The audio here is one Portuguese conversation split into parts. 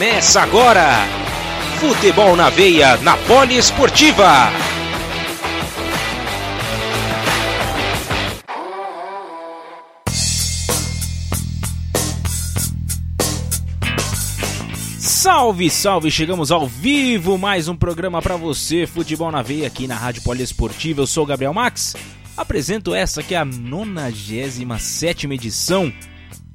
Começa agora! Futebol na veia, na Poliesportiva. Salve, salve! Chegamos ao vivo, mais um programa para você, Futebol na Veia, aqui na Rádio Poliesportiva. Eu sou o Gabriel Max, apresento essa que é a 97 edição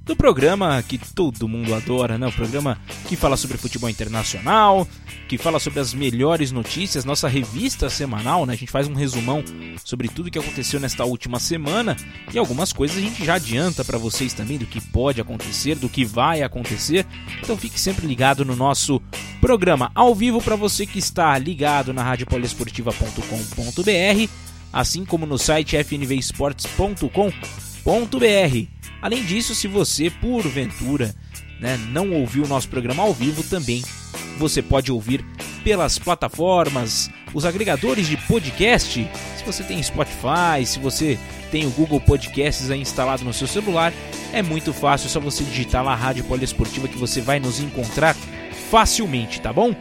do programa que todo mundo adora, né? O programa que fala sobre futebol internacional, que fala sobre as melhores notícias, nossa revista semanal, né? A gente faz um resumão sobre tudo que aconteceu nesta última semana e algumas coisas a gente já adianta para vocês também do que pode acontecer, do que vai acontecer. Então fique sempre ligado no nosso programa ao vivo para você que está ligado na radiopoliesportiva.com.br, assim como no site fnvesportes.com.br. Além disso, se você, porventura, né, não ouviu o nosso programa ao vivo, também você pode ouvir pelas plataformas, os agregadores de podcast. Se você tem Spotify, se você tem o Google Podcasts aí instalado no seu celular, é muito fácil, é só você digitar lá Rádio Poliesportiva que você vai nos encontrar facilmente, tá bom?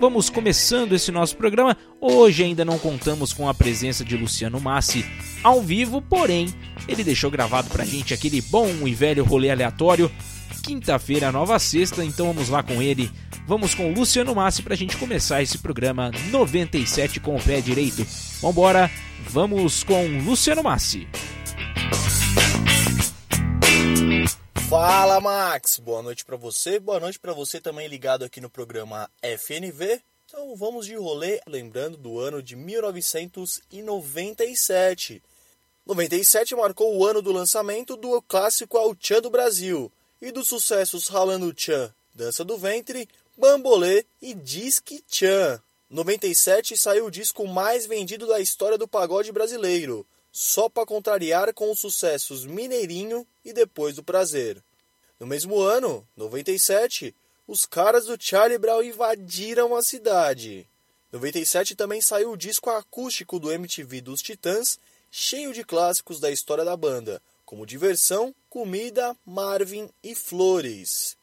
Vamos começando esse nosso programa. Hoje ainda não contamos com a presença de Luciano Massi ao vivo, porém, ele deixou gravado pra gente aquele bom e velho rolê aleatório. Quinta-feira, nova sexta, então vamos lá com ele. Vamos com Luciano Massi pra gente começar esse programa 97 com o pé direito. Vambora, vamos com Luciano Massi. Fala Max, boa noite para você, boa noite para você também ligado aqui no programa FNV. Então vamos de rolê, lembrando do ano de 1997. 97 marcou o ano do lançamento do clássico Ao Tchan do Brasil e dos sucessos Ralando Tchan, Dança do Ventre, Bambolê e Disque Tchan. 97 saiu o disco mais vendido da história do pagode brasileiro, só para contrariar com os sucessos Mineirinho e Depois do Prazer. No mesmo ano, 97, os caras do Charlie Brown invadiram a cidade. 97 também saiu o disco acústico do MTV dos Titãs, cheio de clássicos da história da banda, como Diversão, Comida, Marvin e Flores.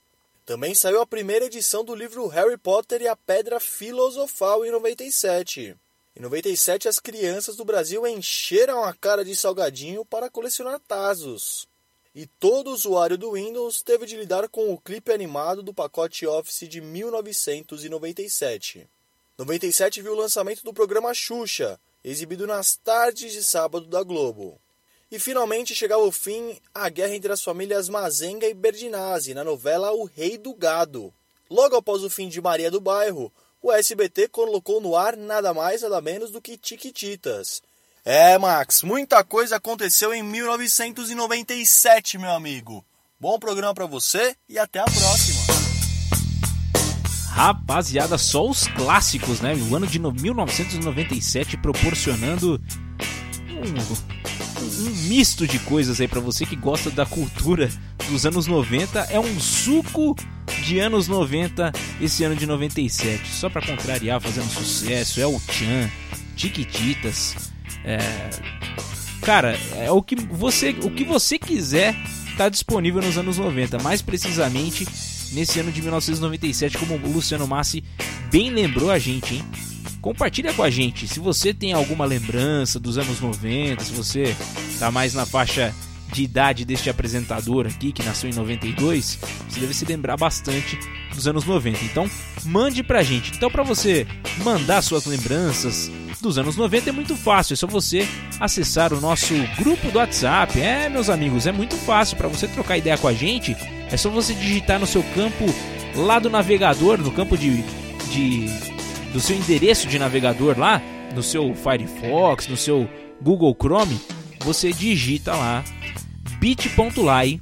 Também saiu a primeira edição do livro Harry Potter e a Pedra Filosofal em 97. Em 97, as crianças do Brasil encheram a cara de salgadinho para colecionar Tazos. E todo usuário do Windows teve de lidar com o clipe animado do pacote Office de 1997. 97 viu o lançamento do programa Xuxa, exibido nas tardes de sábado da Globo. E finalmente chegava o fim a guerra entre as famílias Mazenga e Berdinazzi na novela O Rei do Gado. Logo após o fim de Maria do Bairro, o SBT colocou no ar nada mais nada menos do que Tiquititas. É, Max, muita coisa aconteceu em 1997, meu amigo. Bom programa para você e até a próxima. Rapaziada, só os clássicos, né? O ano de 1997 proporcionando um, um misto de coisas aí para você que gosta da cultura dos anos 90. É um suco de anos 90 esse ano de 97. Só para contrariar, fazendo sucesso. É o Chan, Tiquititas. É... Cara, é o que você, o que você quiser tá disponível nos anos 90. Mais precisamente nesse ano de 1997, como o Luciano Massi bem lembrou a gente, hein? Compartilha com a gente se você tem alguma lembrança dos anos 90, se você tá mais na faixa de idade deste apresentador aqui, que nasceu em 92, você deve se lembrar bastante dos anos 90. Então, mande pra gente. Então, para você mandar suas lembranças dos anos 90 é muito fácil, é só você acessar o nosso grupo do WhatsApp. É, meus amigos, é muito fácil para você trocar ideia com a gente. É só você digitar no seu campo lá do navegador, no campo de, de do seu endereço de navegador lá, no seu Firefox, no seu Google Chrome, você digita lá bit.ly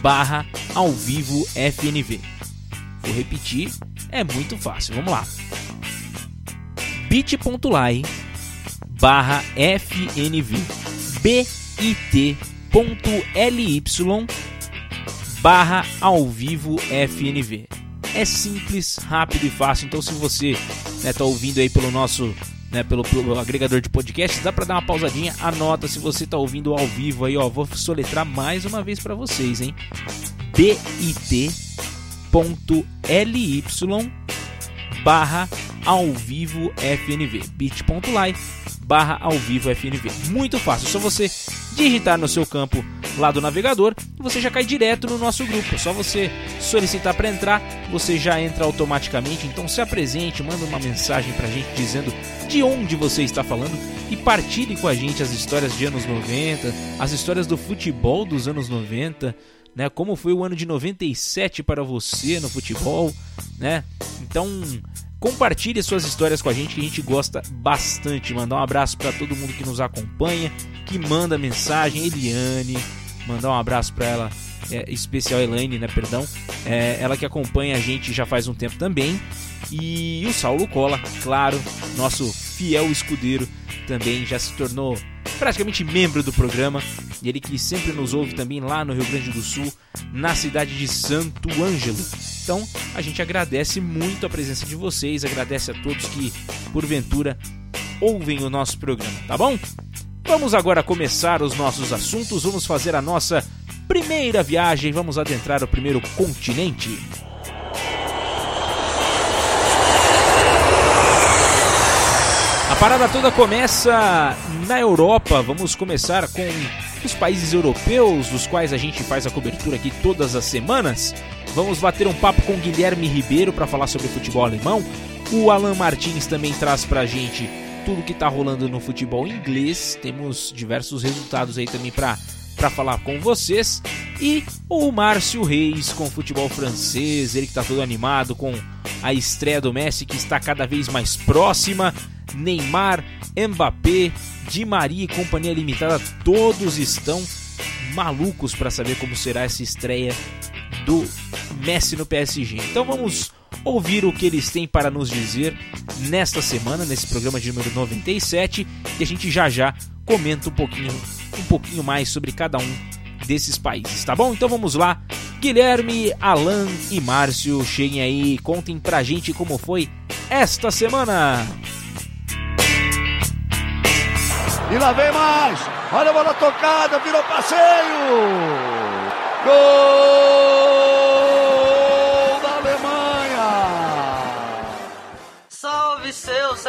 barra ao vivo FNV. Vou repetir, é muito fácil, vamos lá. bit.ly barra FNV bit.ly barra ao vivo FNV. É simples, rápido e fácil. Então, se você está né, tá ouvindo aí pelo nosso né, pelo, pelo, agregador de podcast, dá para dar uma pausadinha, anota se você está ouvindo ao vivo aí, ó, vou soletrar mais uma vez para vocês, hein? bit.ly barra ao vivo FNV. bit.ly barra ao vivo FNV. Muito fácil, só você digitar no seu campo lá do navegador e você já cai direto no nosso grupo. É só você solicitar para entrar, você já entra automaticamente. Então se apresente, manda uma mensagem pra gente dizendo de onde você está falando e partilhe com a gente as histórias de anos 90, as histórias do futebol dos anos 90, né? Como foi o ano de 97 para você no futebol, né? Então, compartilhe suas histórias com a gente que a gente gosta bastante. Mandar um abraço para todo mundo que nos acompanha, que manda mensagem, Eliane, mandar um abraço para ela, é, especial Elaine, né, perdão, é, ela que acompanha a gente já faz um tempo também. E o Saulo Cola, claro, nosso fiel escudeiro, também já se tornou praticamente membro do programa. Ele que sempre nos ouve também lá no Rio Grande do Sul, na cidade de Santo Ângelo. Então, a gente agradece muito a presença de vocês, agradece a todos que, porventura, ouvem o nosso programa, tá bom? Vamos agora começar os nossos assuntos, vamos fazer a nossa primeira viagem, vamos adentrar o primeiro continente. A parada toda começa na Europa. Vamos começar com os países europeus, dos quais a gente faz a cobertura aqui todas as semanas. Vamos bater um papo com Guilherme Ribeiro para falar sobre futebol alemão. O Alan Martins também traz para a gente tudo que está rolando no futebol inglês. Temos diversos resultados aí também para para falar com vocês e o Márcio Reis com o futebol francês, ele que está todo animado com a estreia do Messi que está cada vez mais próxima. Neymar, Mbappé, Di Maria e companhia limitada, todos estão malucos para saber como será essa estreia do Messi no PSG. Então vamos ouvir o que eles têm para nos dizer nesta semana, nesse programa de número 97, e a gente já já comenta um pouquinho, um pouquinho mais sobre cada um desses países, tá bom? Então vamos lá. Guilherme, Alan e Márcio, cheguem aí, contem pra gente como foi esta semana. E lá vem mais. Olha a bola tocada, virou passeio. Gol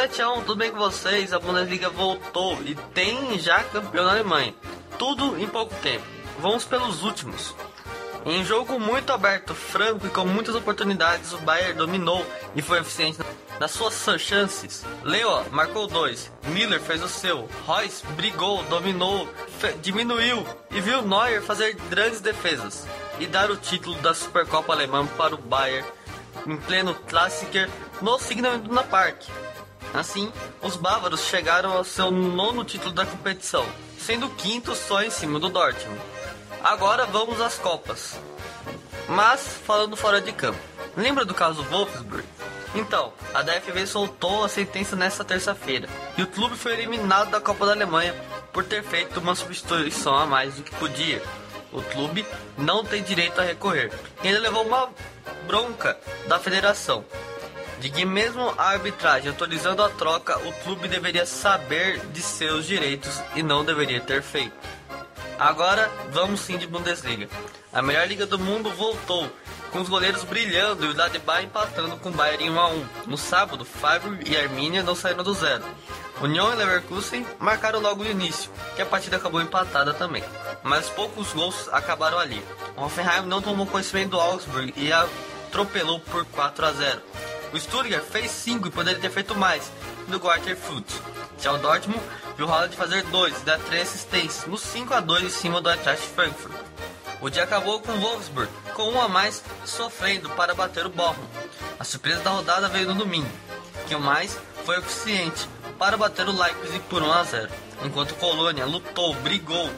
7x1, tudo bem com vocês? A Bundesliga voltou e tem já campeão na Alemanha. Tudo em pouco tempo. Vamos pelos últimos. Em um jogo muito aberto, franco e com muitas oportunidades, o Bayern dominou e foi eficiente nas suas chances. Leo marcou dois, Miller fez o seu, Royce brigou, dominou, diminuiu e viu Neuer fazer grandes defesas e dar o título da Supercopa Alemã para o Bayern em pleno Klassiker no Signal Iduna Park. Assim, os bávaros chegaram ao seu nono título da competição, sendo o quinto só em cima do Dortmund. Agora vamos às Copas. Mas, falando fora de campo, lembra do caso Wolfsburg? Então, a DFB soltou a sentença nesta terça-feira e o clube foi eliminado da Copa da Alemanha por ter feito uma substituição a mais do que podia. O clube não tem direito a recorrer e ainda levou uma bronca da federação de que mesmo a arbitragem autorizando a troca, o clube deveria saber de seus direitos e não deveria ter feito. Agora vamos sim de Bundesliga. A melhor liga do mundo voltou, com os goleiros brilhando e o Ladebach empatando com o Bayern em 1 a 1. No sábado, Freiburg e Arminia não saíram do zero. União e Leverkusen marcaram logo no início, que a partida acabou empatada também. Mas poucos gols acabaram ali. O Hoffenheim não tomou conhecimento do Augsburg e atropelou por 4 a 0. O Stuttgart fez 5 e poderia ter feito mais, do Quarter Foot. Já o Dortmund viu o Haaland fazer 2 e dar 3 assistências no 5 a 2 em cima do Eintracht Frankfurt. O dia acabou com o Wolfsburg, com um a mais, sofrendo para bater o Bochum. A surpresa da rodada veio no domingo, que o mais foi eficiente para bater o Leipzig por 1 a 0, enquanto Colônia lutou, brigou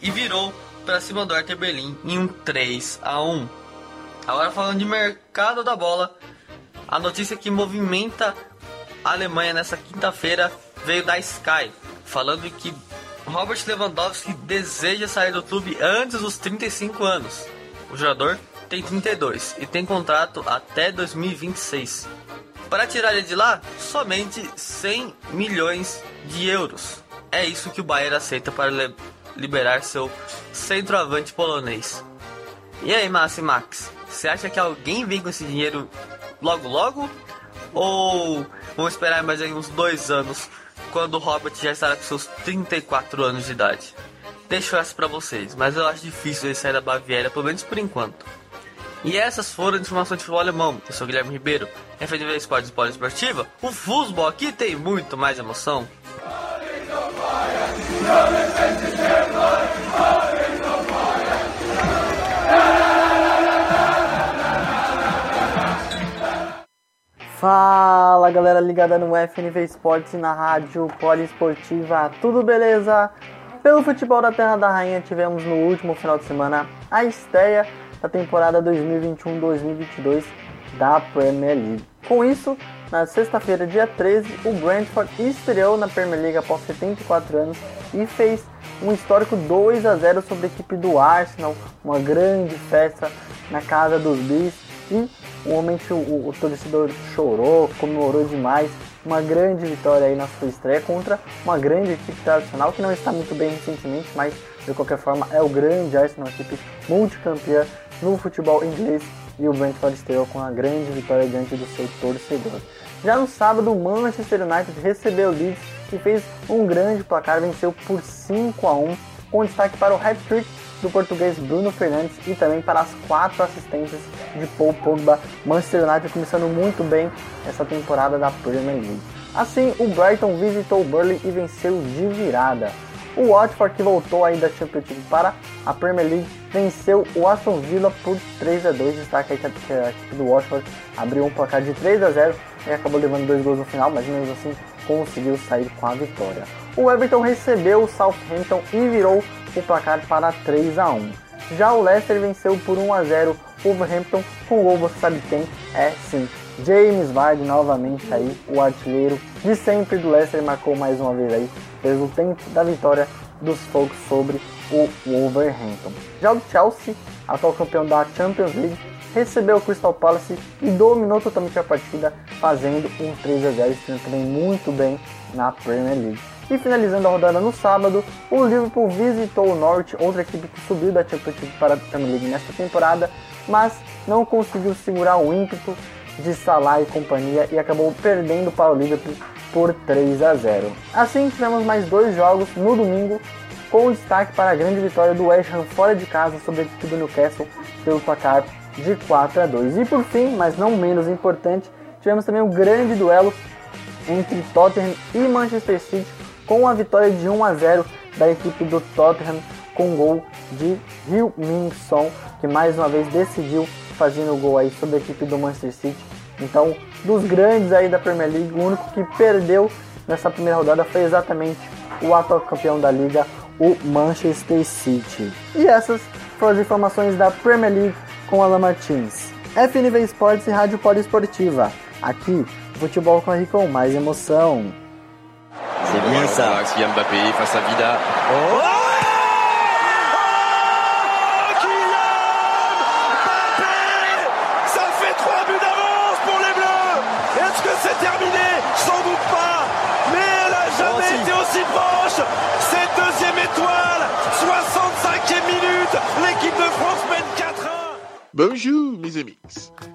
e virou para cima do Hertha Berlim em um 3 a 1. Agora falando de mercado da bola, a notícia que movimenta a Alemanha nessa quinta-feira veio da Sky, falando que Robert Lewandowski deseja sair do clube antes dos 35 anos. O jogador tem 32 e tem contrato até 2026. Para tirar ele de lá, somente 100 milhões de euros. É isso que o Bayern aceita para liberar seu centroavante polonês. E aí, Massi Max, Você acha que alguém vem com esse dinheiro logo logo? Ou vamos esperar mais uns dois anos, quando o Robert já estará com seus 34 anos de idade? Deixo essa pra vocês, mas eu acho difícil ele sair da Baviera, pelo menos por enquanto. E essas foram as informações de futebol alemão. Eu sou Guilherme Ribeiro, Esportes Esporte Esportiva. O futebol aqui tem muito mais emoção. Fala galera ligada no FNV Esportes e na rádio Poliesportiva, tudo beleza? Pelo futebol da Terra da Rainha tivemos no último final de semana a estreia da temporada 2021-2022 da Premier League. Com isso, na sexta-feira, dia 13, o Brentford estreou na Premier League após 74 anos e fez um histórico 2 a 0 sobre a equipe do Arsenal, uma grande festa na casa dos Bees e o, o, o torcedor chorou, comemorou demais. Uma grande vitória aí na sua estreia contra uma grande equipe tradicional que não está muito bem recentemente, mas de qualquer forma é o grande Arsenal, equipe multicampeã no futebol inglês e o Brentford estreou com uma grande vitória diante do seu torcedor. Já no sábado, o Manchester United recebeu o Leeds e fez um grande placar, venceu por 5 a 1, com destaque para o hat-trick do português Bruno Fernandes e também para as quatro assistências de Paul Pogba. Manchester United começando muito bem essa temporada da Premier League. Assim, o Brighton visitou o Burnley e venceu de virada. O Watford, que voltou aí da Championship para a Premier League, venceu o Aston Villa por 3 a 2 Destaque aí que a equipe do Watford abriu um placar de 3 a 0 e acabou levando dois gols no final, mas mesmo assim conseguiu sair com a vitória. O Everton recebeu o Southampton e virou o placar para 3 a 1. Já o Leicester venceu por 1 a 0 o Wolverhampton com o gol, você sabe quem? É sim, James Vardy novamente aí, o artilheiro de sempre do Leicester, marcou mais uma vez aí, tempo da vitória dos Folks sobre o Wolverhampton. Já o Chelsea, atual campeão da Champions League, recebeu o Crystal Palace e dominou totalmente a partida, fazendo um 3 a 0 estando também muito bem na Premier League. E finalizando a rodada no sábado, o Liverpool visitou o Norwich, outra equipe que subiu da Championship para a Premier League nesta temporada, mas não conseguiu segurar o ímpeto de Salah e companhia e acabou perdendo para o Liverpool por 3 a 0. Assim, tivemos mais dois jogos no domingo, com destaque para a grande vitória do West Ham fora de casa sobre a equipe do Newcastle pelo placar de 4 a 2. E por fim, mas não menos importante, tivemos também um grande duelo entre Tottenham e Manchester City com a vitória de 1 a 0 da equipe do Tottenham com gol de Hill Min Son, que mais uma vez decidiu fazendo o gol aí sobre a equipe do Manchester City. Então, dos grandes aí da Premier League, o único que perdeu nessa primeira rodada foi exatamente o atual campeão da liga, o Manchester City. E essas foram as informações da Premier League com Alan Martins. FNV Esportes e Rádio Poliesportiva. Aqui, futebol corre com mais emoção. C'est bien ça. Kylian Mbappé face à Vida. Oh c'est terminé Sans doute pas Mais elle a jamais oh, été aussi proche Cette deuxième étoile 65e minute L'équipe de France mène 4 Bonjour,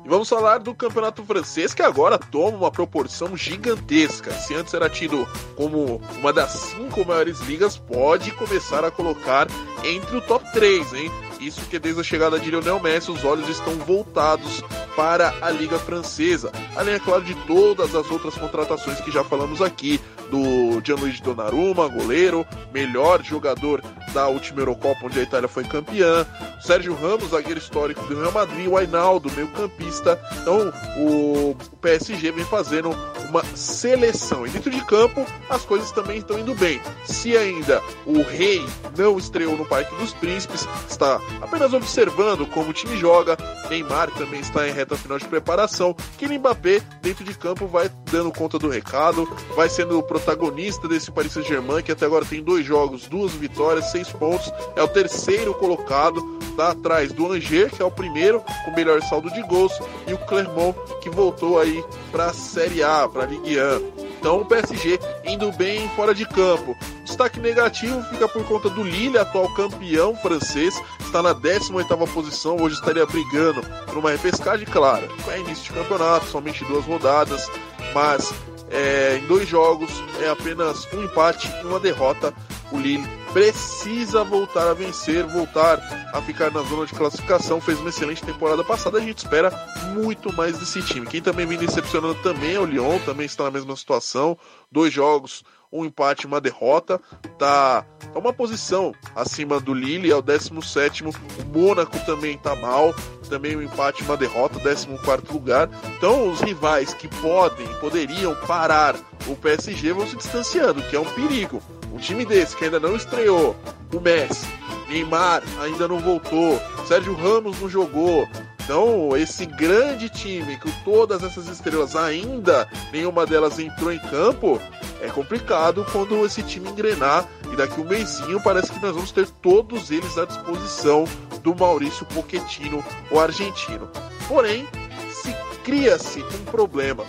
E vamos falar do campeonato francês que agora toma uma proporção gigantesca. Se antes era tido como uma das cinco maiores ligas, pode começar a colocar entre o top 3, hein? Isso que desde a chegada de Lionel Messi os olhos estão voltados para a Liga Francesa. Além, é claro, de todas as outras contratações que já falamos aqui, do Gianluigi Donnarumma, goleiro, melhor jogador da última Eurocopa, onde a Itália foi campeã, Sérgio Ramos, zagueiro histórico do Real Madrid, o Ainaldo, meio campista. Então, o PSG vem fazendo uma seleção. E dentro de campo, as coisas também estão indo bem. Se ainda o Rei não estreou no Parque dos Príncipes, está apenas observando como o time joga. Neymar também está em reta final de preparação. Kylian Mbappé, dentro de campo, vai dando conta do recado, vai sendo o protagonista desse Paris Saint-Germain, que até agora tem dois jogos, duas vitórias, seis pontos, é o terceiro colocado, tá atrás do Angers, que é o primeiro com melhor saldo de gols, e o Clermont, que voltou aí para a Série A, para a Ligue 1. Então o PSG indo bem fora de campo. Destaque negativo fica por conta do Lille, atual campeão francês, está na 18ª posição, hoje estaria brigando por uma repescagem, claro. É início de campeonato, somente duas rodadas, mas é, em dois jogos é apenas um empate e uma derrota. O Lille precisa voltar a vencer, voltar a ficar na zona de classificação. Fez uma excelente temporada passada. A gente espera muito mais desse time. Quem também vem decepcionando também é o Lyon, também está na mesma situação. Dois jogos, um empate uma derrota. Tá, tá uma posição acima do Lille, é o 17. O Mônaco também tá mal, também um empate uma derrota, 14 lugar. Então os rivais que podem, poderiam parar o PSG vão se distanciando, que é um perigo. Um time desse que ainda não estreou, o Messi, Neymar ainda não voltou, Sérgio Ramos não jogou. Então, esse grande time, com todas essas estrelas ainda, nenhuma delas entrou em campo, é complicado quando esse time engrenar e daqui um mêsinho parece que nós vamos ter todos eles à disposição do Maurício Pochettino, o argentino. Porém, se cria-se um problema.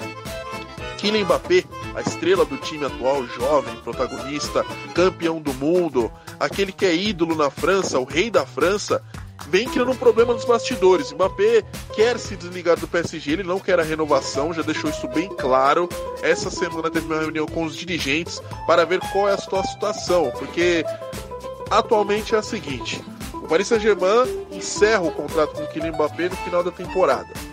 Kylian Mbappé a estrela do time atual, jovem, protagonista, campeão do mundo, aquele que é ídolo na França, o rei da França, vem criando um problema nos bastidores. Mbappé quer se desligar do PSG, ele não quer a renovação, já deixou isso bem claro. Essa semana teve uma reunião com os dirigentes para ver qual é a sua situação, porque atualmente é a seguinte: o Paris Saint-Germain encerra o contrato com o Kylian Mbappé no final da temporada.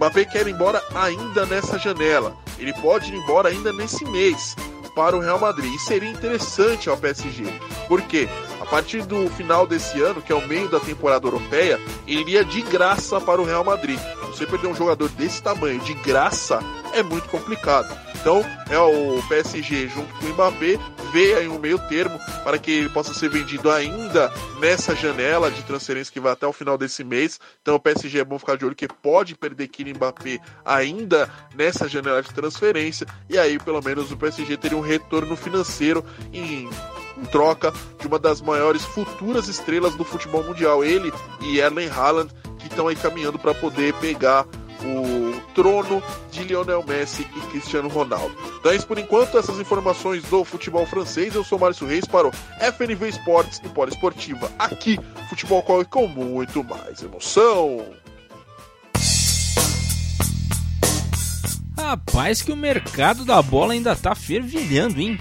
Mbappé quer ir embora ainda nessa janela. Ele pode ir embora ainda nesse mês para o Real Madrid. E seria interessante ao PSG, porque a partir do final desse ano, que é o meio da temporada europeia, ele iria de graça para o Real Madrid. Você perder um jogador desse tamanho de graça é muito complicado. Então, é o PSG junto com o Mbappé vê aí um meio termo para que ele possa ser vendido ainda nessa janela de transferência que vai até o final desse mês. Então o PSG é bom ficar de olho que pode perder Kylian Mbappé ainda nessa janela de transferência e aí pelo menos o PSG teria um retorno financeiro em em troca de uma das maiores futuras estrelas do futebol mundial, ele e Erling Haaland, que estão aí caminhando para poder pegar o trono de Lionel Messi e Cristiano Ronaldo. Então é isso por enquanto, essas informações do futebol francês. Eu sou Márcio Reis para o FNV Esportes e Poliesportiva. Aqui, futebol corre com muito mais emoção. Rapaz, que o mercado da bola ainda tá fervilhando, hein?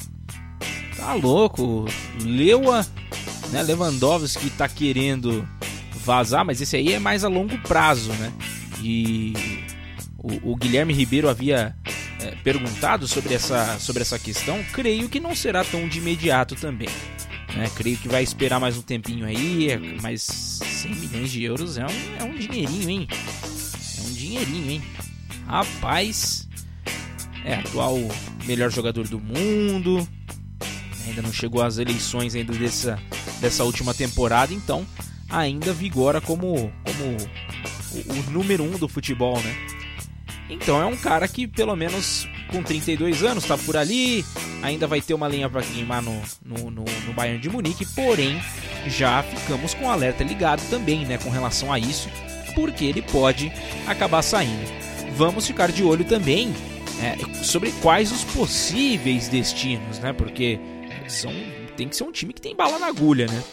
Tá louco. Leua, né, Lewandowski tá querendo vazar, mas esse aí é mais a longo prazo, né? E o, o Guilherme Ribeiro havia é, perguntado sobre essa, sobre essa questão. Creio que não será tão de imediato também. Né? Creio que vai esperar mais um tempinho aí, é, mas 100 milhões de euros é um, é um dinheirinho, hein? É um dinheirinho, hein? Rapaz, é atual melhor jogador do mundo, ainda não chegou às eleições ainda dessa, dessa última temporada, então ainda vigora como, como o, o número um do futebol, né? Então é um cara que, pelo menos com 32 anos, tá por ali, ainda vai ter uma linha para queimar no, no, no, no, Bayern de Munique, porém já ficamos com o alerta ligado também, né, com relação a isso, porque ele pode acabar saindo. Vamos ficar de olho também é, sobre quais os possíveis destinos, né, porque são, tem que ser um time que tem bala na agulha, né,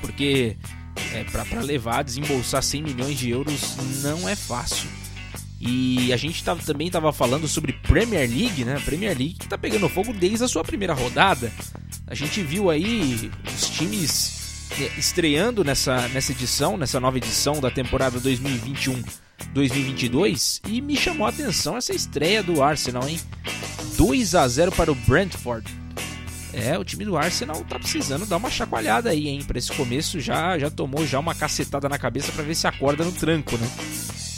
porque é, para levar, desembolsar 100 milhões de euros não é fácil. E a gente tava, também estava falando sobre Premier League, né? Premier League que tá pegando fogo desde a sua primeira rodada. A gente viu aí os times é, estreando nessa, nessa edição, nessa nova edição da temporada 2021-2022 e me chamou a atenção essa estreia do Arsenal, hein? 2 a 0 para o Brentford. É, o time do Arsenal tá precisando dar uma chacoalhada aí, hein? Para esse começo já já tomou já uma cacetada na cabeça para ver se acorda no tranco, né?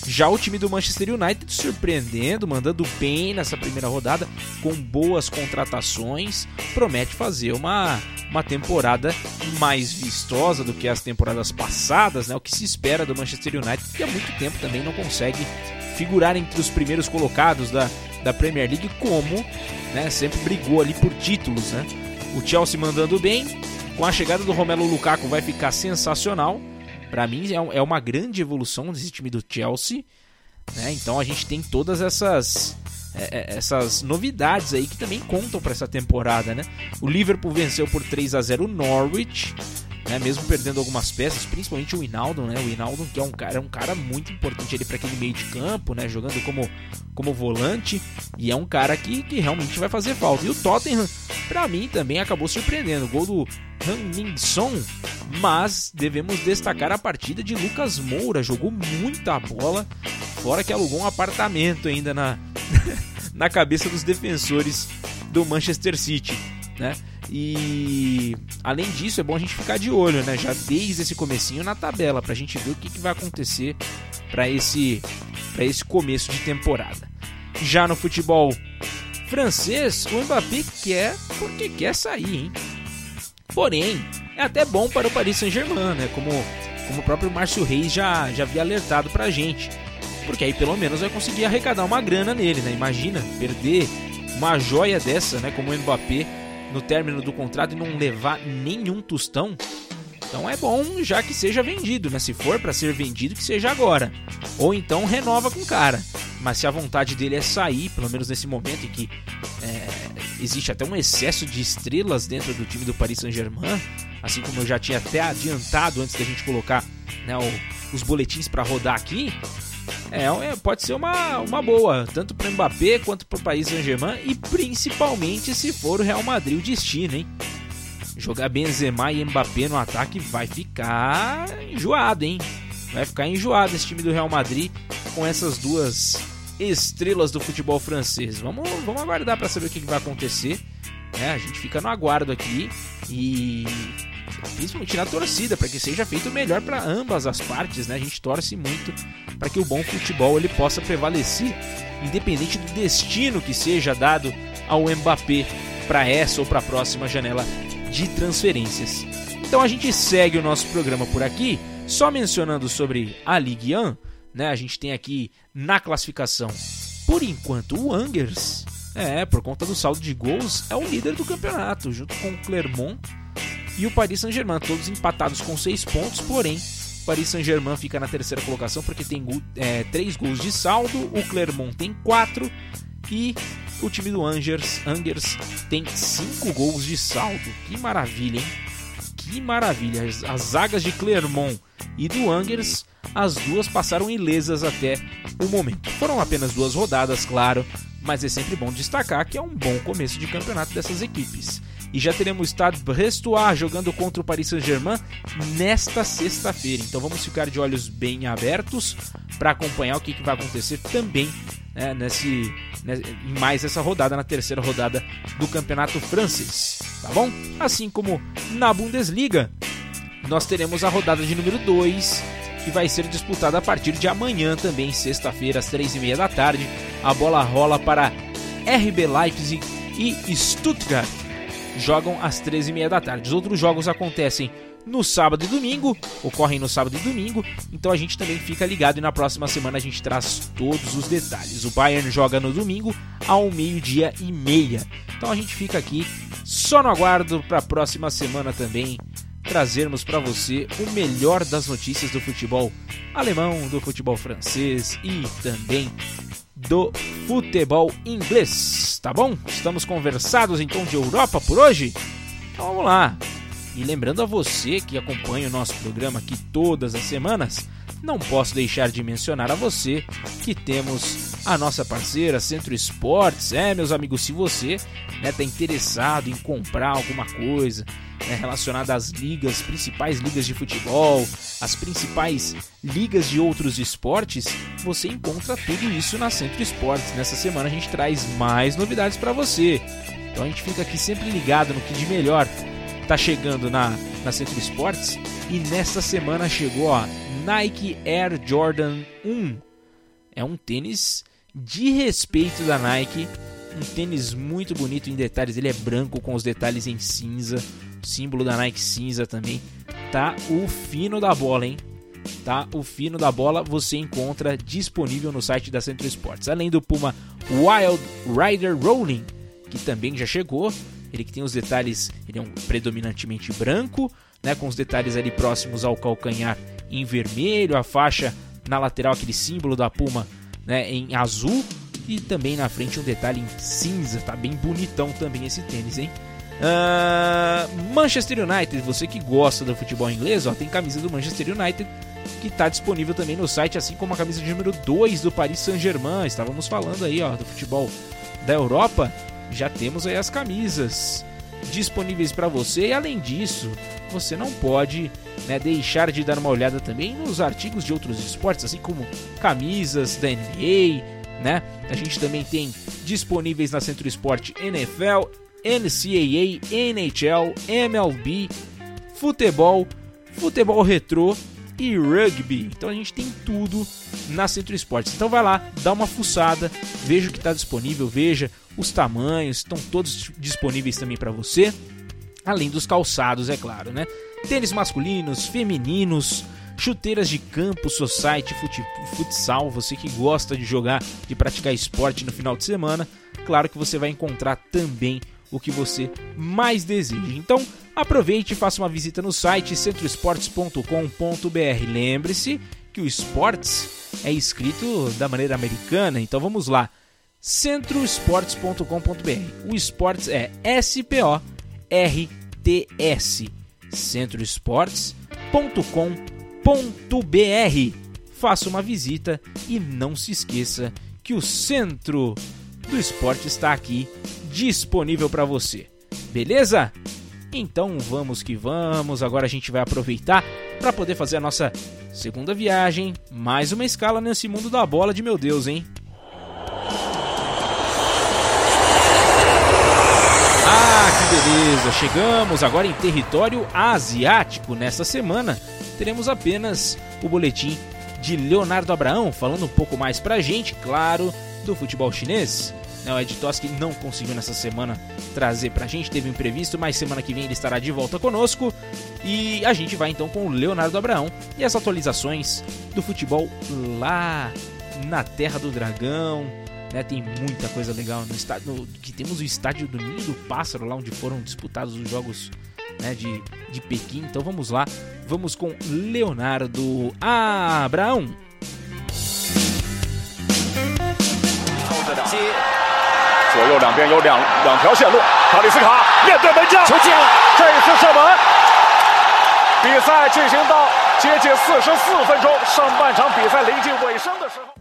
Já o time do Manchester United surpreendendo, mandando bem nessa primeira rodada, com boas contratações, promete fazer uma, uma temporada mais vistosa do que as temporadas passadas, né? O que se espera do Manchester United, que há muito tempo também não consegue figurar entre os primeiros colocados da, da Premier League, como né, sempre brigou ali por títulos. Né? O Chelsea mandando bem, com a chegada do Romelu Lukaku vai ficar sensacional. Para mim é, é uma grande evolução desse time do Chelsea. Né? Então a gente tem todas essas é, é essas novidades aí que também contam para essa temporada, né? O Liverpool venceu por 3 a 0 o Norwich, né? Mesmo perdendo algumas peças, principalmente o Hinaldo, né? O Hinaldo que é um cara, é um cara muito importante ali para aquele meio de campo, né? Jogando como, como volante e é um cara que, que realmente vai fazer falta. E o Tottenham, para mim, também acabou surpreendendo. O gol do Han mas devemos destacar a partida de Lucas Moura, jogou muita bola, fora que alugou um apartamento ainda na, na cabeça dos defensores do Manchester City, né? E além disso, é bom a gente ficar de olho, né? Já desde esse comecinho na tabela, para a gente ver o que, que vai acontecer para esse, esse começo de temporada. Já no futebol francês, o Mbappé quer porque quer sair, hein? Porém, é até bom para o Paris Saint-Germain, né? Como, como o próprio Márcio Reis já, já havia alertado para a gente. Porque aí pelo menos vai conseguir arrecadar uma grana nele, né? Imagina perder uma joia dessa, né? Como o Mbappé no término do contrato e não levar nenhum tostão, então é bom já que seja vendido, né? Se for para ser vendido, que seja agora. Ou então renova com o cara. Mas se a vontade dele é sair, pelo menos nesse momento em que é, existe até um excesso de estrelas dentro do time do Paris Saint-Germain, assim como eu já tinha até adiantado antes da gente colocar né, o, os boletins para rodar aqui, é, é, pode ser uma, uma boa, tanto para o Mbappé quanto para o Paris Saint-Germain e principalmente se for o Real Madrid o destino, hein? Jogar Benzema e Mbappé no ataque vai ficar enjoado, hein? Vai ficar enjoado esse time do Real Madrid com essas duas estrelas do futebol francês. Vamos, vamos aguardar para saber o que vai acontecer. É, a gente fica no aguardo aqui e principalmente na torcida, para que seja feito o melhor para ambas as partes, né? A gente torce muito para que o bom futebol ele possa prevalecer, independente do destino que seja dado ao Mbappé para essa ou para a próxima janela de transferências. Então a gente segue o nosso programa por aqui, só mencionando sobre a Ligue 1, né? A gente tem aqui na classificação, por enquanto, o Angers. É, por conta do saldo de gols, é o líder do campeonato, junto com o Clermont e o Paris Saint-Germain, todos empatados com 6 pontos, porém o Paris Saint-Germain fica na terceira colocação porque tem é, 3 gols de saldo, o Clermont tem 4 e o time do Angers, Angers tem 5 gols de saldo. Que maravilha, hein? Que maravilha! As, as zagas de Clermont e do Angers, as duas passaram ilesas até o momento. Foram apenas duas rodadas, claro, mas é sempre bom destacar que é um bom começo de campeonato dessas equipes e já teremos o Stade Brestois jogando contra o Paris Saint-Germain nesta sexta-feira. Então vamos ficar de olhos bem abertos para acompanhar o que, que vai acontecer também né, nesse, né, em mais essa rodada, na terceira rodada do Campeonato Francês. Tá bom? Assim como na Bundesliga, nós teremos a rodada de número 2 que vai ser disputada a partir de amanhã também, sexta-feira, às três e meia da tarde. A bola rola para RB Leipzig e Stuttgart jogam às 13h30 da tarde. Os outros jogos acontecem no sábado e domingo, ocorrem no sábado e domingo, então a gente também fica ligado e na próxima semana a gente traz todos os detalhes. O Bayern joga no domingo ao meio-dia e meia. Então a gente fica aqui só no aguardo para a próxima semana também trazermos para você o melhor das notícias do futebol alemão, do futebol francês e também do futebol inglês, tá bom? Estamos conversados então de Europa por hoje? Então vamos lá. E lembrando a você que acompanha o nosso programa aqui todas as semanas, não posso deixar de mencionar a você que temos a nossa parceira Centro Esportes. É, meus amigos, se você está né, tá interessado em comprar alguma coisa, né, relacionada às ligas, principais ligas de futebol, as principais ligas de outros esportes, você encontra tudo isso na Centro Esportes. Nessa semana a gente traz mais novidades para você. Então a gente fica aqui sempre ligado no que de melhor está chegando na, na Centro Esportes. E nesta semana chegou a Nike Air Jordan 1. É um tênis de respeito da Nike. Um tênis muito bonito em detalhes. Ele é branco com os detalhes em cinza símbolo da Nike cinza também. Tá o fino da bola, hein? Tá o fino da bola você encontra disponível no site da Centro Esportes. Além do Puma Wild Rider Rolling, que também já chegou. Ele que tem os detalhes, ele é um predominantemente branco, né, com os detalhes ali próximos ao calcanhar em vermelho, a faixa na lateral aquele símbolo da Puma, né, em azul E também na frente um detalhe em cinza, tá bem bonitão também esse tênis, hein? Uh, Manchester United, você que gosta do futebol inglês, ó, tem camisa do Manchester United que está disponível também no site, assim como a camisa de número 2 do Paris Saint-Germain. Estávamos falando aí, ó, do futebol da Europa. Já temos aí as camisas disponíveis para você e além disso, você não pode né, deixar de dar uma olhada também nos artigos de outros esportes, assim como camisas da NBA, né? A gente também tem disponíveis na Centro Esporte NFL, NCAA, NHL, MLB, futebol, futebol retrô e rugby. Então a gente tem tudo na Centro Esportes. Então vai lá, dá uma fuçada, veja o que está disponível, veja os tamanhos, estão todos disponíveis também para você. Além dos calçados, é claro, né? Tênis masculinos, femininos, chuteiras de campo, society, fute, futsal, você que gosta de jogar, de praticar esporte no final de semana, claro que você vai encontrar também o que você mais deseja. Então, aproveite e faça uma visita no site centroesportes.com.br. Lembre-se que o esportes é escrito da maneira americana, então vamos lá. centroesportes.com.br. O esportes é S P O R T S. centroesportes.com.br. Faça uma visita e não se esqueça que o Centro do Esporte está aqui disponível para você. Beleza? Então vamos que vamos. Agora a gente vai aproveitar para poder fazer a nossa segunda viagem, mais uma escala nesse mundo da bola de meu Deus, hein? Ah, que beleza! Chegamos agora em território asiático. Nesta semana teremos apenas o boletim de Leonardo Abraão falando um pouco mais pra gente, claro, do futebol chinês. Né, o Ed Toski não conseguiu nessa semana trazer pra gente, teve um imprevisto, mas semana que vem ele estará de volta conosco. E a gente vai então com o Leonardo Abraão e as atualizações do futebol lá na Terra do Dragão. Né, tem muita coisa legal no estádio. Que temos o estádio do Ninho do Pássaro, lá onde foram disputados os jogos né, de, de Pequim. Então vamos lá, vamos com Leonardo Abraão. 左右两边有两两条线路，卡里斯卡面对门将，球进了，这一次射门。比赛进行到接近四十四分钟，上半场比赛临近尾声的时候。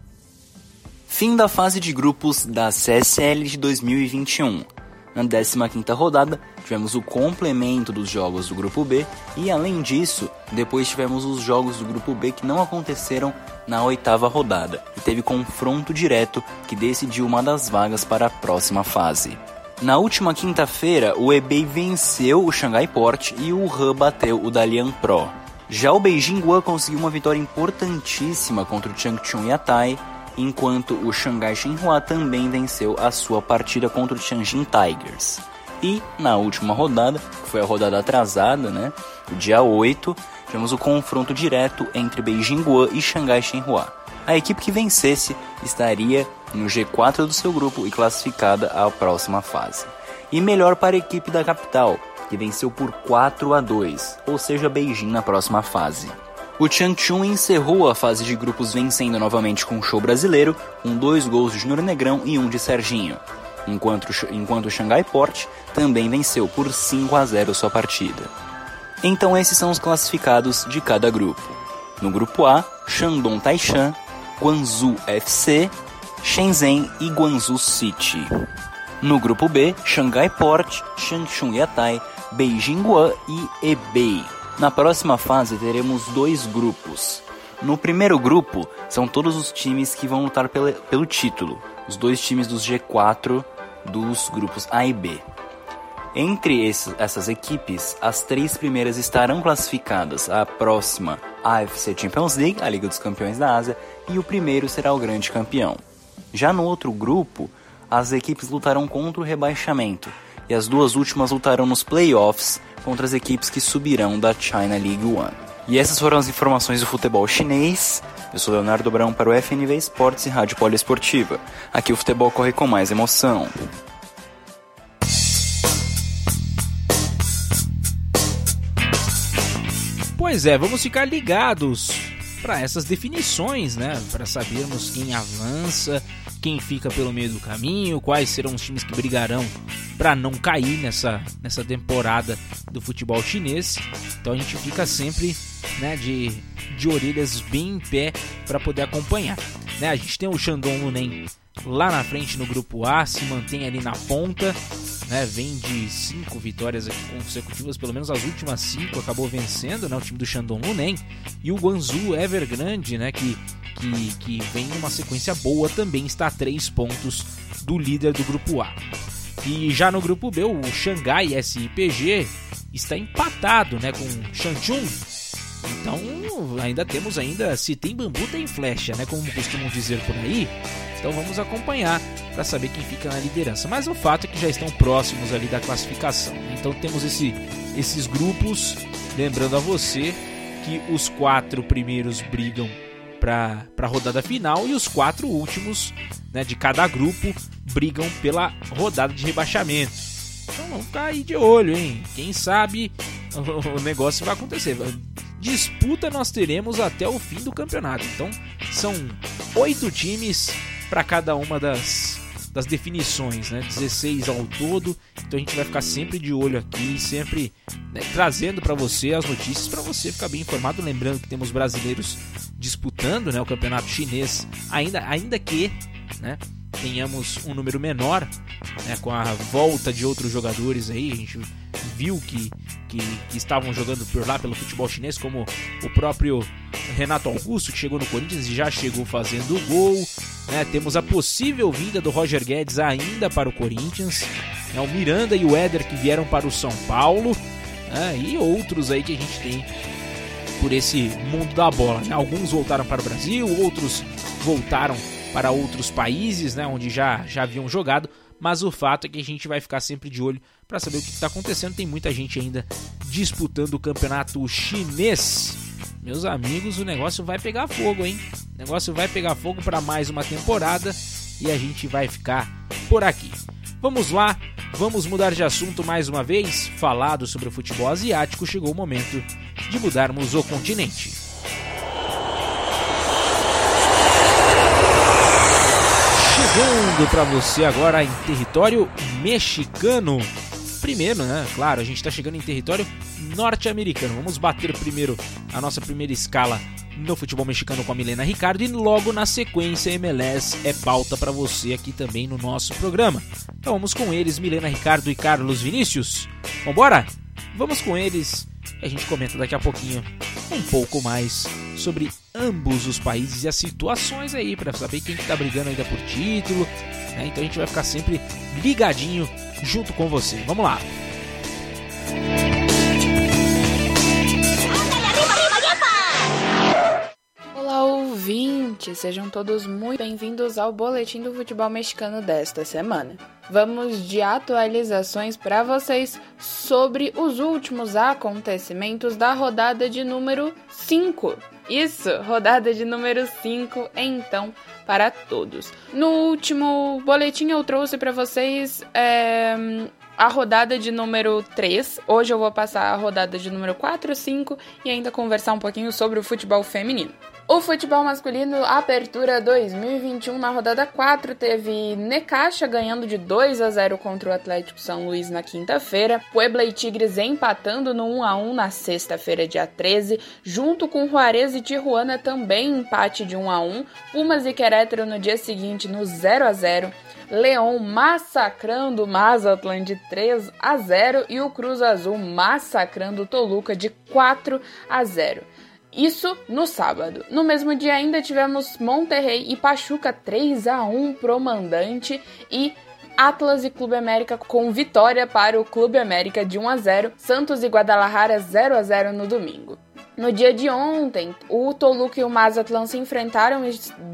Fim da fase de grupos da CSL de 2021. Na 15ª rodada, tivemos o complemento dos jogos do grupo B e além disso, depois tivemos os jogos do grupo B que não aconteceram na oitava rodada e teve confronto direto que decidiu uma das vagas para a próxima fase. Na última quinta-feira, o Ebay venceu o Shanghai Port e o Han bateu o Dalian Pro. Já o Beijing Guan conseguiu uma vitória importantíssima contra o Changchun Yatai enquanto o Shanghai Shenhua também venceu a sua partida contra o Tianjin Tigers. E na última rodada, que foi a rodada atrasada, né, dia 8, tivemos o confronto direto entre Beijing Guo e Shanghai Shenhua. A equipe que vencesse estaria no G4 do seu grupo e classificada à próxima fase. E melhor para a equipe da capital, que venceu por 4 a 2, ou seja, Beijing na próxima fase. O Changchun encerrou a fase de grupos vencendo novamente com o show brasileiro, com dois gols de Júnior Negrão e um de Serginho, enquanto, enquanto o Shanghai Port também venceu por 5 a 0 sua partida. Então esses são os classificados de cada grupo. No grupo A, Shandong Taishan, Guangzhou FC, Shenzhen e Guangzhou City. No grupo B, Shanghai Port, Changchun Yatai, Beijing Guan e Hebei. Na próxima fase teremos dois grupos. No primeiro grupo são todos os times que vão lutar pelo, pelo título, os dois times dos G4 dos grupos A e B. Entre essas equipes, as três primeiras estarão classificadas à próxima AFC Champions League, a Liga dos Campeões da Ásia, e o primeiro será o grande campeão. Já no outro grupo, as equipes lutarão contra o rebaixamento, e as duas últimas lutarão nos playoffs contra as equipes que subirão da China League One. E essas foram as informações do futebol chinês. Eu sou Leonardo Brão para o FNV Esportes e Rádio Poliesportiva. Aqui o futebol corre com mais emoção. Pois é, vamos ficar ligados para essas definições, né? Para sabermos quem avança, quem fica pelo meio do caminho, quais serão os times que brigarão para não cair nessa, nessa temporada do futebol chinês. Então a gente fica sempre né, de, de orelhas bem em pé para poder acompanhar. Né? A gente tem o Shandong Luneng lá na frente no grupo A, se mantém ali na ponta, né? Vem de cinco vitórias consecutivas, pelo menos as últimas cinco acabou vencendo, né? O time do Shandong Luneng e o Guangzhou Evergrande, né? Que que, que vem numa sequência boa também está a três pontos do líder do grupo A. E já no grupo B, o Xangai SIPG está empatado, né, com o Changchun. Então, ainda temos ainda se tem bambu tem flecha, né, como costumam dizer por aí. Então vamos acompanhar para saber quem fica na liderança. Mas o fato é que já estão próximos ali da classificação. Então temos esse, esses grupos, lembrando a você que os quatro primeiros brigam para a rodada final e os quatro últimos né, de cada grupo brigam pela rodada de rebaixamento. Então vamos ficar aí de olho, hein? Quem sabe o negócio vai acontecer. Disputa nós teremos até o fim do campeonato. Então são oito times para cada uma das, das definições, né? 16 ao todo. Então a gente vai ficar sempre de olho aqui, sempre né, trazendo para você as notícias para você ficar bem informado. Lembrando que temos brasileiros disputando, né, o campeonato chinês, ainda, ainda que, né, tenhamos um número menor, né, com a volta de outros jogadores aí, a gente viu que, que, que, estavam jogando por lá pelo futebol chinês, como o próprio Renato Augusto, que chegou no Corinthians e já chegou fazendo gol. Né? Temos a possível vinda do Roger Guedes ainda para o Corinthians. Né? O Miranda e o Éder que vieram para o São Paulo. Né? E outros aí que a gente tem por esse mundo da bola. Né? Alguns voltaram para o Brasil, outros voltaram para outros países, né, onde já, já haviam jogado, mas o fato é que a gente vai ficar sempre de olho para saber o que está acontecendo. Tem muita gente ainda disputando o campeonato chinês. Meus amigos, o negócio vai pegar fogo, hein? O negócio vai pegar fogo para mais uma temporada e a gente vai ficar por aqui. Vamos lá, vamos mudar de assunto mais uma vez. Falado sobre o futebol asiático, chegou o momento de mudarmos o continente. Chegando para você agora em território mexicano. Primeiro, né? Claro, a gente está chegando em território norte-americano. Vamos bater primeiro a nossa primeira escala no futebol mexicano com a Milena Ricardo e logo na sequência MLS é pauta para você aqui também no nosso programa. Então vamos com eles, Milena Ricardo e Carlos Vinícius. Vambora? Vamos com eles a gente comenta daqui a pouquinho um pouco mais sobre ambos os países e as situações aí para saber quem está brigando ainda por título. Né? Então a gente vai ficar sempre ligadinho junto com você. Vamos lá. Olá, ouvintes! Sejam todos muito bem-vindos ao Boletim do Futebol Mexicano desta semana. Vamos de atualizações para vocês sobre os últimos acontecimentos da rodada de número 5. Isso, rodada de número 5, então, para todos. No último boletim eu trouxe para vocês é, a rodada de número 3. Hoje eu vou passar a rodada de número 4, 5 e ainda conversar um pouquinho sobre o futebol feminino. O futebol masculino, Apertura 2021, na rodada 4, teve Necaxa ganhando de 2 a 0 contra o Atlético São Luís na quinta-feira, Puebla e Tigres empatando no 1 a 1 na sexta-feira, dia 13, junto com Juarez e Tijuana também empate de 1 a 1, Pumas e Querétaro no dia seguinte no 0 a 0. Leão massacrando Mazatlan de 3 a 0 e o Cruz Azul massacrando Toluca de 4 a 0. Isso no sábado. No mesmo dia ainda tivemos Monterrey e Pachuca 3 a 1 pro mandante e Atlas e Clube América com vitória para o Clube América de 1 a 0, Santos e Guadalajara 0 a 0 no domingo. No dia de ontem, o Toluca e o Mazatlan se enfrentaram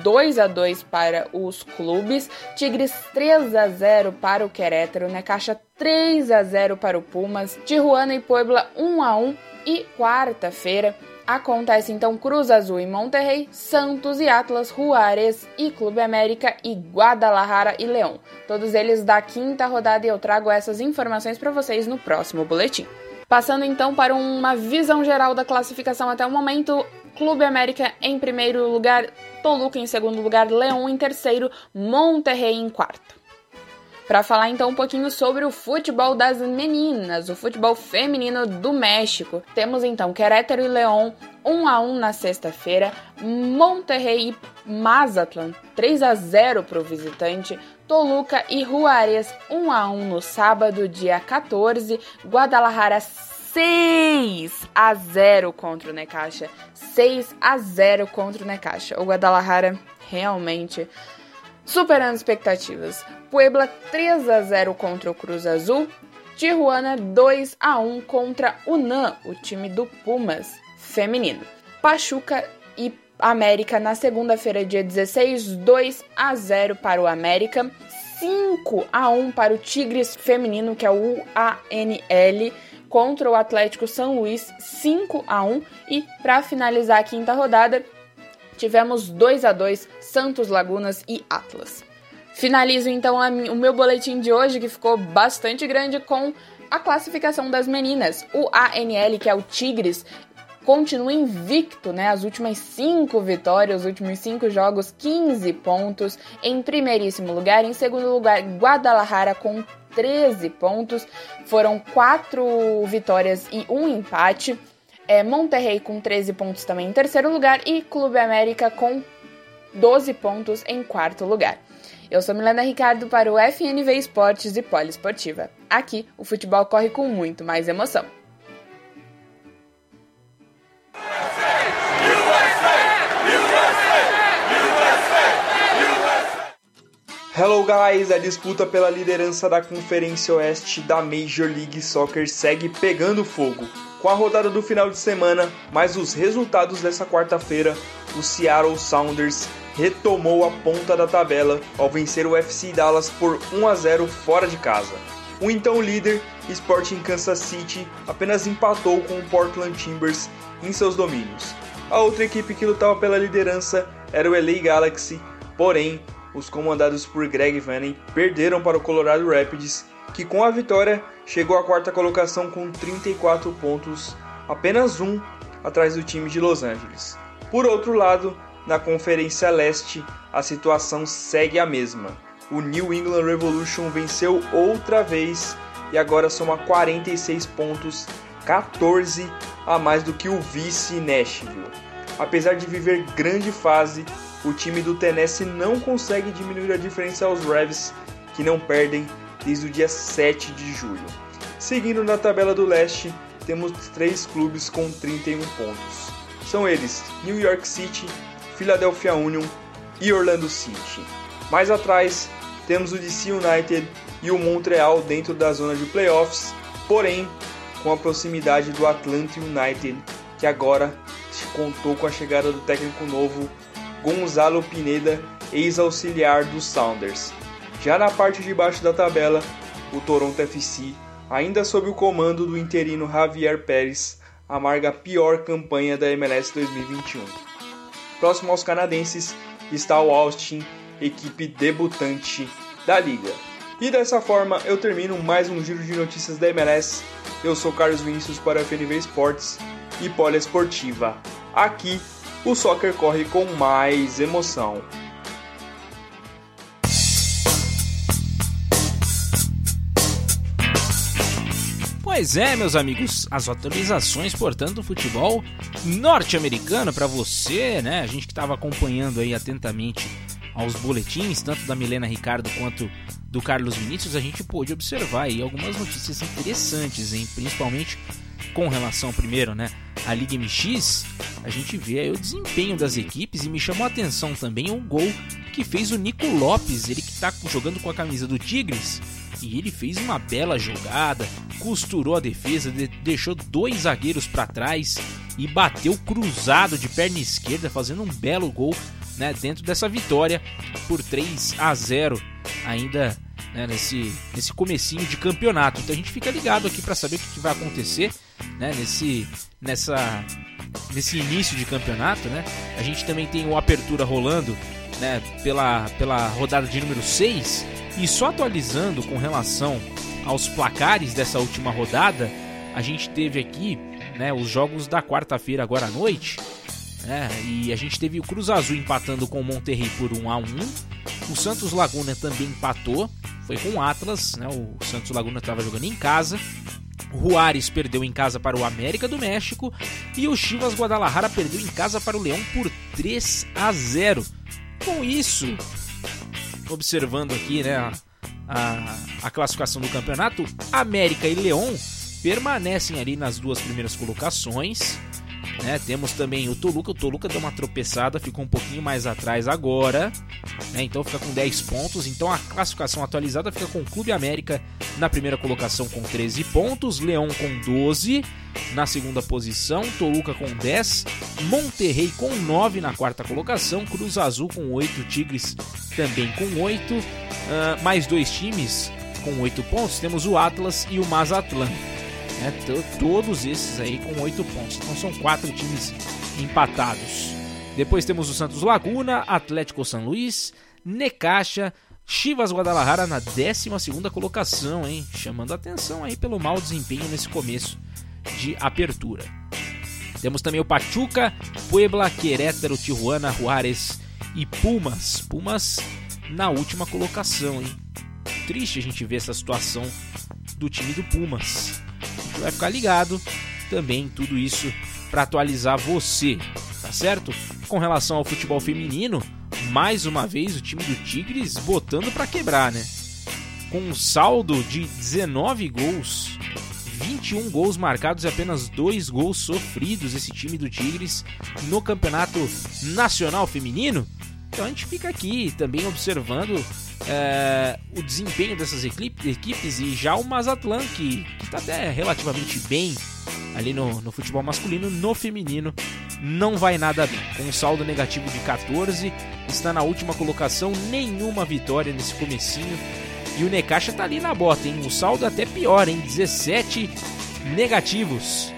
2 a 2 para os clubes, Tigres 3 a 0 para o Querétaro, Necaxa 3 a 0 para o Pumas, Tijuana e Puebla 1 a 1 e quarta-feira Acontece então Cruz Azul e Monterrey, Santos e Atlas, Juárez e Clube América e Guadalajara e Leão. Todos eles da quinta rodada e eu trago essas informações para vocês no próximo boletim. Passando então para uma visão geral da classificação até o momento, Clube América em primeiro lugar, Toluca em segundo lugar, Leão em terceiro, Monterrey em quarto. Para falar então um pouquinho sobre o futebol das meninas, o futebol feminino do México. Temos então Querétaro e León 1 a 1 na sexta-feira, Monterrey e Mazatlan 3 a 0 para o visitante, Toluca e Juárez 1 a 1 no sábado, dia 14, Guadalajara 6 a 0 contra o Necaxa. 6 a 0 contra o Necaxa. O Guadalajara realmente superando expectativas. Puebla 3 a 0 contra o Cruz Azul. Tijuana 2 a 1 contra o NAN, o time do Pumas feminino. Pachuca e América na segunda-feira, dia 16, 2 a 0 para o América. 5 a 1 para o Tigres feminino, que é o UANL, contra o Atlético São Luís, 5 a 1 e para finalizar a quinta rodada, tivemos 2 a 2 Santos Lagunas e Atlas. Finalizo então o meu boletim de hoje, que ficou bastante grande, com a classificação das meninas. O ANL, que é o Tigres, continua invicto, né? As últimas cinco vitórias, os últimos cinco jogos, 15 pontos. Em primeiríssimo lugar. Em segundo lugar, Guadalajara com 13 pontos. Foram quatro vitórias e um empate. É, Monterrey com 13 pontos também em terceiro lugar. E Clube América com 12 pontos em quarto lugar. Eu sou Milena Ricardo para o FNV Esportes e Poliesportiva. Aqui, o futebol corre com muito mais emoção. Hello guys, a disputa pela liderança da Conferência Oeste da Major League Soccer segue pegando fogo. Com a rodada do final de semana, mais os resultados dessa quarta-feira, o Seattle Sounders retomou a ponta da tabela ao vencer o FC Dallas por 1 a 0 fora de casa. O então líder, Sporting Kansas City, apenas empatou com o Portland Timbers em seus domínios. A outra equipe que lutava pela liderança era o LA Galaxy, porém, os comandados por Greg Vanning perderam para o Colorado Rapids, que com a vitória chegou à quarta colocação com 34 pontos, apenas um atrás do time de Los Angeles. Por outro lado, na Conferência Leste, a situação segue a mesma. O New England Revolution venceu outra vez e agora soma 46 pontos, 14 a mais do que o vice Nashville. Apesar de viver grande fase, o time do Tennessee não consegue diminuir a diferença aos Revs, que não perdem desde o dia 7 de julho. Seguindo na tabela do leste, temos três clubes com 31 pontos. São eles New York City, Philadelphia Union e Orlando City. Mais atrás, temos o DC United e o Montreal dentro da zona de playoffs, porém com a proximidade do Atlanta United, que agora contou com a chegada do técnico novo Gonzalo Pineda, ex-auxiliar dos Sounders. Já na parte de baixo da tabela, o Toronto FC, ainda sob o comando do interino Javier Pérez, amarga a pior campanha da MLS 2021. Próximo aos canadenses está o Austin, equipe debutante da liga. E dessa forma eu termino mais um giro de notícias da MLS. Eu sou Carlos Vinícius para a FNV Esportes e Poliesportiva. Aqui o soccer corre com mais emoção. Pois é, meus amigos, as atualizações, portanto, do futebol norte-americano para você, né? A gente que estava acompanhando aí atentamente aos boletins, tanto da Milena Ricardo quanto do Carlos Vinícius, a gente pôde observar aí algumas notícias interessantes, hein? Principalmente com relação, primeiro, né, à Liga MX, a gente vê aí o desempenho das equipes e me chamou a atenção também o gol que fez o Nico Lopes, ele que está jogando com a camisa do Tigres, e ele fez uma bela jogada, costurou a defesa, de deixou dois zagueiros para trás e bateu cruzado de perna esquerda, fazendo um belo gol né, dentro dessa vitória por 3 a 0 ainda né, nesse, nesse comecinho de campeonato. Então a gente fica ligado aqui para saber o que, que vai acontecer né, nesse, nessa, nesse início de campeonato. Né? A gente também tem o Apertura rolando né, pela, pela rodada de número 6 e só atualizando com relação aos placares dessa última rodada, a gente teve aqui né, os jogos da quarta-feira agora à noite. É, e a gente teve o Cruz Azul empatando com o Monterrey por 1 a 1 O Santos Laguna também empatou, foi com o Atlas, né? O Santos Laguna estava jogando em casa. O Juárez perdeu em casa para o América do México e o Chivas Guadalajara perdeu em casa para o Leão por 3 a 0. Com isso, observando aqui, né, a, a, a classificação do campeonato, América e Leão permanecem ali nas duas primeiras colocações. Né? Temos também o Toluca. O Toluca deu uma tropeçada, ficou um pouquinho mais atrás agora. Né? Então fica com 10 pontos. Então a classificação atualizada fica com o Clube América na primeira colocação com 13 pontos, Leão com 12 na segunda posição, Toluca com 10, Monterrey com 9 na quarta colocação, Cruz Azul com 8, Tigres também com 8, uh, ah, mais dois times com 8 pontos, temos o Atlas e o Mazatlan. Né? Todos esses aí com 8 pontos. Então são quatro times empatados. Depois temos o Santos Laguna, Atlético São Luís, Necaxa, Chivas Guadalajara na 12 colocação, hein? Chamando atenção aí pelo mau desempenho nesse começo de apertura. Temos também o Pachuca, Puebla, Querétaro, Tijuana, Juárez e Pumas. Pumas na última colocação, hein? Triste a gente ver essa situação do time do Pumas. Vai ficar ligado também tudo isso para atualizar você, tá certo? Com relação ao futebol feminino, mais uma vez o time do Tigres botando para quebrar, né? Com um saldo de 19 gols, 21 gols marcados e apenas 2 gols sofridos esse time do Tigres no Campeonato Nacional Feminino. Então a gente fica aqui também observando é, o desempenho dessas equipes e já o Mazatlan, que está até relativamente bem ali no, no futebol masculino, no feminino não vai nada bem. Com um saldo negativo de 14, está na última colocação, nenhuma vitória nesse comecinho. E o Necaxa tá ali na bota, hein? O saldo até pior, hein? 17 negativos.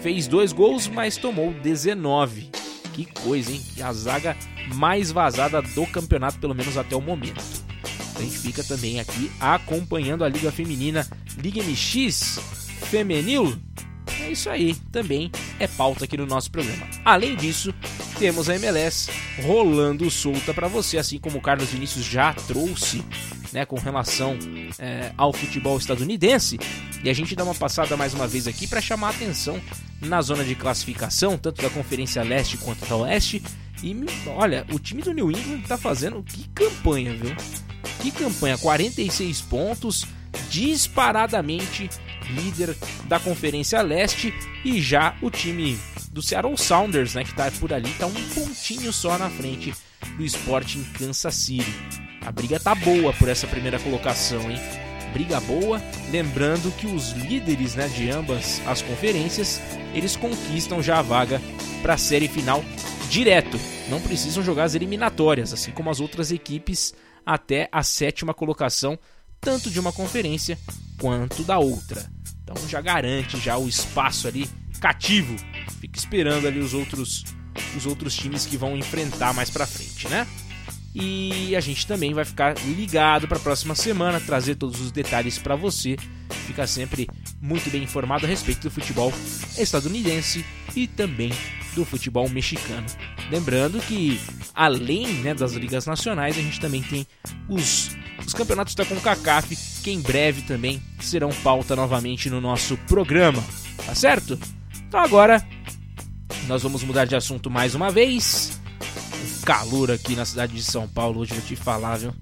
Fez dois gols, mas tomou 19. Que coisa, hein? A zaga mais vazada do campeonato, pelo menos até o momento. A gente fica também aqui acompanhando a Liga Feminina Liga MX Feminil é isso aí, também é pauta aqui no nosso programa. Além disso, temos a MLS rolando solta para você, assim como o Carlos Vinícius já trouxe, né, com relação é, ao futebol estadunidense. E a gente dá uma passada mais uma vez aqui para chamar a atenção na zona de classificação, tanto da Conferência Leste quanto da Oeste. E olha, o time do New England tá fazendo que campanha, viu? Que campanha, 46 pontos, disparadamente líder da Conferência Leste, e já o time do Seattle Sounders, né, que está por ali, está um pontinho só na frente do Sporting Kansas City. A briga tá boa por essa primeira colocação, hein? Briga boa, lembrando que os líderes né, de ambas as conferências, eles conquistam já a vaga para a série final direto. Não precisam jogar as eliminatórias, assim como as outras equipes até a sétima colocação, tanto de uma conferência quanto da outra. Então já garante já o espaço ali cativo. Fica esperando ali os outros os outros times que vão enfrentar mais para frente, né? E a gente também vai ficar ligado para a próxima semana, trazer todos os detalhes para você, ficar sempre muito bem informado a respeito do futebol estadunidense e também do futebol mexicano. Lembrando que além né, das ligas nacionais, a gente também tem os os campeonatos da CONCACAF, que em breve também serão pauta novamente no nosso programa, tá certo? Então agora nós vamos mudar de assunto mais uma vez. Calor aqui na cidade de São Paulo, hoje vou te falar, viu?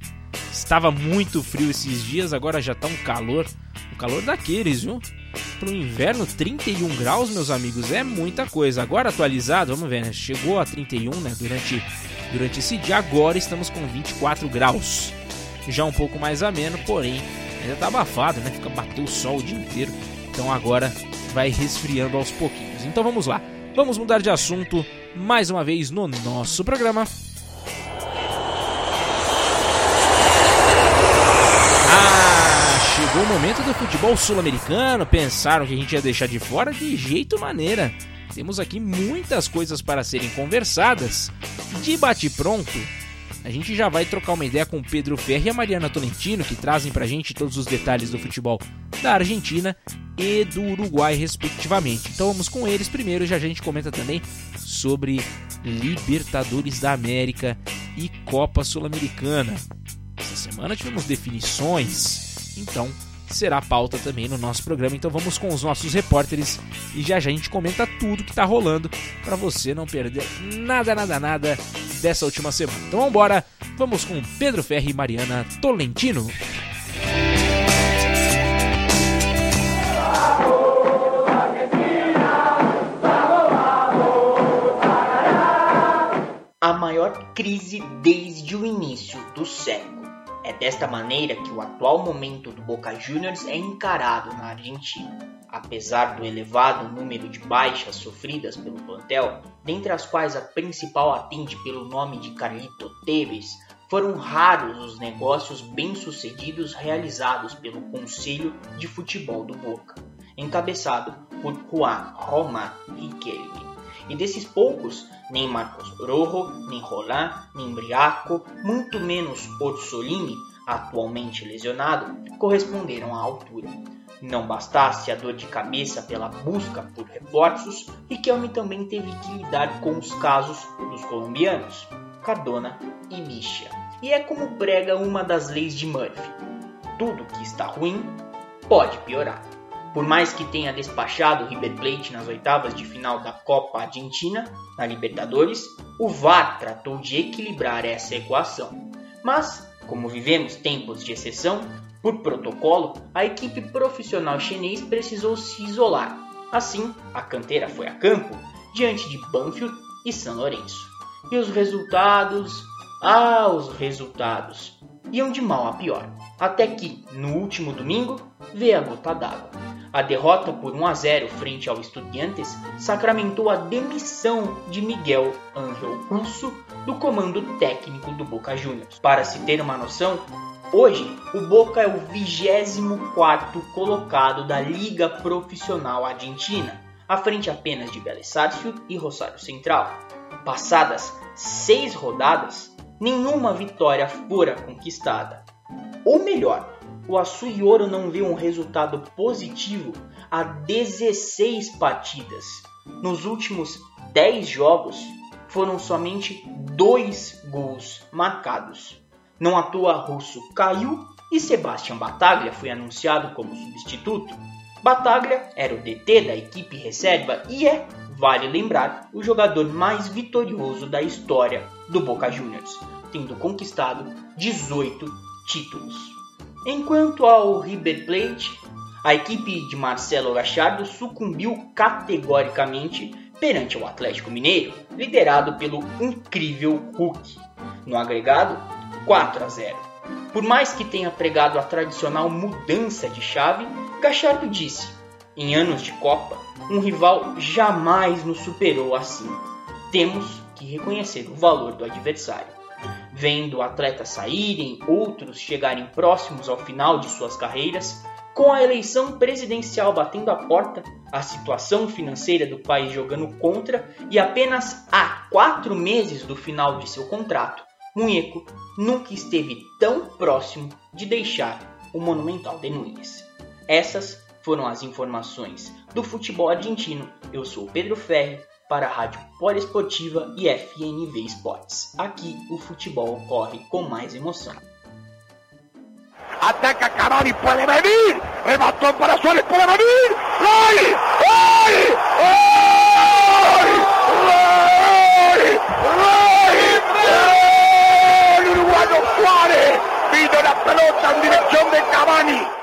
Estava muito frio esses dias, agora já tá um calor, um calor daqueles, viu? Pro inverno, 31 graus, meus amigos, é muita coisa. Agora atualizado, vamos ver, né? Chegou a 31, né? Durante, durante esse dia, agora estamos com 24 graus já um pouco mais ameno, porém ainda tá abafado, né? Fica bateu o sol o dia inteiro. Então agora vai resfriando aos pouquinhos. Então vamos lá. Vamos mudar de assunto mais uma vez no nosso programa. Ah, chegou o momento do futebol sul-americano. Pensaram que a gente ia deixar de fora de jeito maneira. Temos aqui muitas coisas para serem conversadas. De bate pronto, A gente já vai trocar uma ideia com o Pedro Ferri e a Mariana Tolentino, que trazem pra gente todos os detalhes do futebol da Argentina e do Uruguai, respectivamente. Então vamos com eles primeiro, já a gente comenta também sobre Libertadores da América e Copa Sul-Americana. Essa semana tivemos definições, então será pauta também no nosso programa. Então vamos com os nossos repórteres e já já a gente comenta tudo que tá rolando para você não perder nada, nada, nada dessa última semana. Então vamos embora, vamos com Pedro Ferri e Mariana Tolentino. A maior crise desde o início do século. É desta maneira que o atual momento do Boca Juniors é encarado na Argentina. Apesar do elevado número de baixas sofridas pelo plantel, dentre as quais a principal atende pelo nome de Carlito Tevez, foram raros os negócios bem-sucedidos realizados pelo Conselho de Futebol do Boca, encabeçado por Juan Roma Riquelme. E desses poucos, nem Marcos Rojo, nem Roland, nem Briaco, muito menos Orsolini, atualmente lesionado, corresponderam à altura. Não bastasse a dor de cabeça pela busca por reforços, Riquelme também teve que lidar com os casos dos colombianos, Cardona e Misha. E é como prega uma das leis de Murphy: tudo que está ruim pode piorar. Por mais que tenha despachado o River Plate nas oitavas de final da Copa Argentina, na Libertadores, o VAR tratou de equilibrar essa equação. Mas, como vivemos tempos de exceção, por protocolo, a equipe profissional chinês precisou se isolar. Assim, a canteira foi a campo diante de Banfield e São Lourenço. E os resultados? Ah, os resultados! Iam de mal a pior. Até que, no último domingo, veio a gota d'água. A derrota por 1 a 0 frente ao Estudiantes sacramentou a demissão de Miguel Angel Russo do comando técnico do Boca Juniors. Para se ter uma noção, hoje o Boca é o 24º colocado da Liga Profissional Argentina, à frente apenas de Vélez Sarsfield e Rosário Central. Passadas seis rodadas, nenhuma vitória fora conquistada. Ou melhor, o Assuioro não vê um resultado positivo há 16 partidas. Nos últimos 10 jogos, foram somente dois gols marcados. Não à toa Russo caiu e Sebastian Bataglia foi anunciado como substituto. Bataglia era o DT da equipe reserva e é, vale lembrar, o jogador mais vitorioso da história do Boca Juniors, tendo conquistado 18 títulos. Enquanto ao River Plate, a equipe de Marcelo Gachardo sucumbiu categoricamente perante o Atlético Mineiro, liderado pelo incrível Hulk. No agregado, 4 a 0. Por mais que tenha pregado a tradicional mudança de chave, Gachardo disse: em anos de Copa, um rival jamais nos superou assim. Temos que reconhecer o valor do adversário vendo atletas saírem, outros chegarem próximos ao final de suas carreiras, com a eleição presidencial batendo a porta, a situação financeira do país jogando contra e apenas a quatro meses do final de seu contrato, Munheco nunca esteve tão próximo de deixar o Monumental de Nunes. Essas foram as informações do futebol argentino. Eu sou Pedro Ferri para a Rádio Poliesportiva e FNV Esportes. Aqui o futebol corre com mais emoção. Ataca Cavani, pode venir! Remató para Suárez, pode venir! ¡Gol! ¡Gol! ¡Gol! ¡Gol! ¡Gol! Uruguayo Suárez vino la pelota en dirección de Cavani.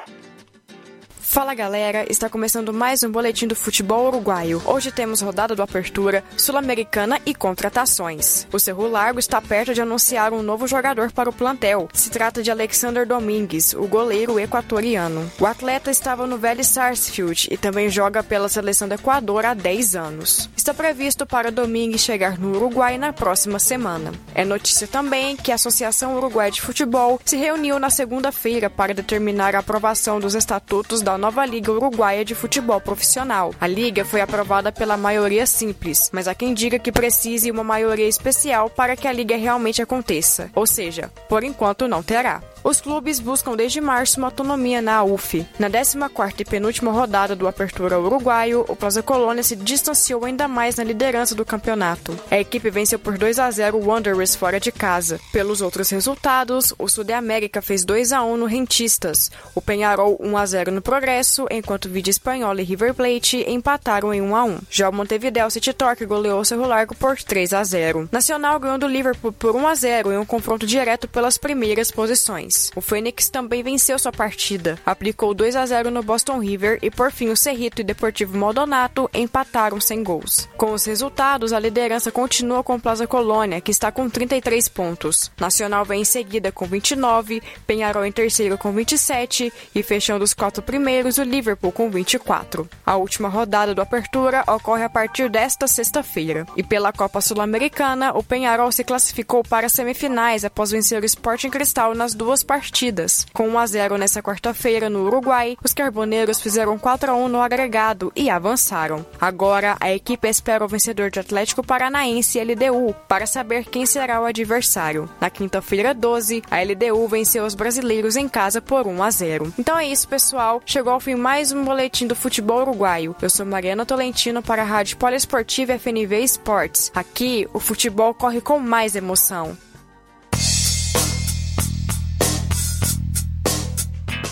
Fala galera, está começando mais um boletim do futebol uruguaio. Hoje temos rodada do Apertura, Sul-Americana e contratações. O Cerro Largo está perto de anunciar um novo jogador para o plantel. Se trata de Alexander Domingues, o goleiro equatoriano. O atleta estava no Vélez Sarsfield e também joga pela seleção do Equador há 10 anos. Está previsto para Domingues chegar no Uruguai na próxima semana. É notícia também que a Associação Uruguai de Futebol se reuniu na segunda-feira para determinar a aprovação dos estatutos da nova Liga Uruguaia de Futebol Profissional. A liga foi aprovada pela maioria simples, mas há quem diga que precise uma maioria especial para que a liga realmente aconteça. Ou seja, por enquanto não terá. Os clubes buscam desde março uma autonomia na UF. Na 14ª e penúltima rodada do Apertura Uruguaio, o Plaza Colônia se distanciou ainda mais na liderança do campeonato. A equipe venceu por 2 a 0 o Wanderers fora de casa. Pelos outros resultados, o Sul de América fez 2 a 1 no Rentistas, o Penharol 1 a 0 no Progresso, enquanto Vídeo Espanhol e River Plate empataram em 1 a 1. Já o Montevideo City Torque goleou o Cerro Largo por 3 a 0. Nacional ganhou do Liverpool por 1 a 0 em um confronto direto pelas primeiras posições. O Fênix também venceu sua partida, aplicou 2 a 0 no Boston River e por fim o Cerrito e Deportivo Maldonado empataram sem gols. Com os resultados, a liderança continua com Plaza Colônia, que está com 33 pontos. Nacional vem em seguida com 29, Penharol em terceiro com 27 e fechando os quatro primeiros o Liverpool com 24. A última rodada do Apertura ocorre a partir desta sexta-feira. E pela Copa Sul-Americana, o Penharol se classificou para as semifinais após vencer o Sporting Cristal nas duas duas partidas. Com 1 a 0 nessa quarta-feira no Uruguai, os carboneiros fizeram 4 a 1 no agregado e avançaram. Agora, a equipe espera o vencedor de Atlético Paranaense e LDU para saber quem será o adversário. Na quinta-feira 12, a LDU venceu os brasileiros em casa por 1 a 0. Então é isso, pessoal. Chegou ao fim mais um boletim do futebol uruguaio. Eu sou Mariana Tolentino para a Rádio Poliesportiva FNV Esportes. Aqui, o futebol corre com mais emoção.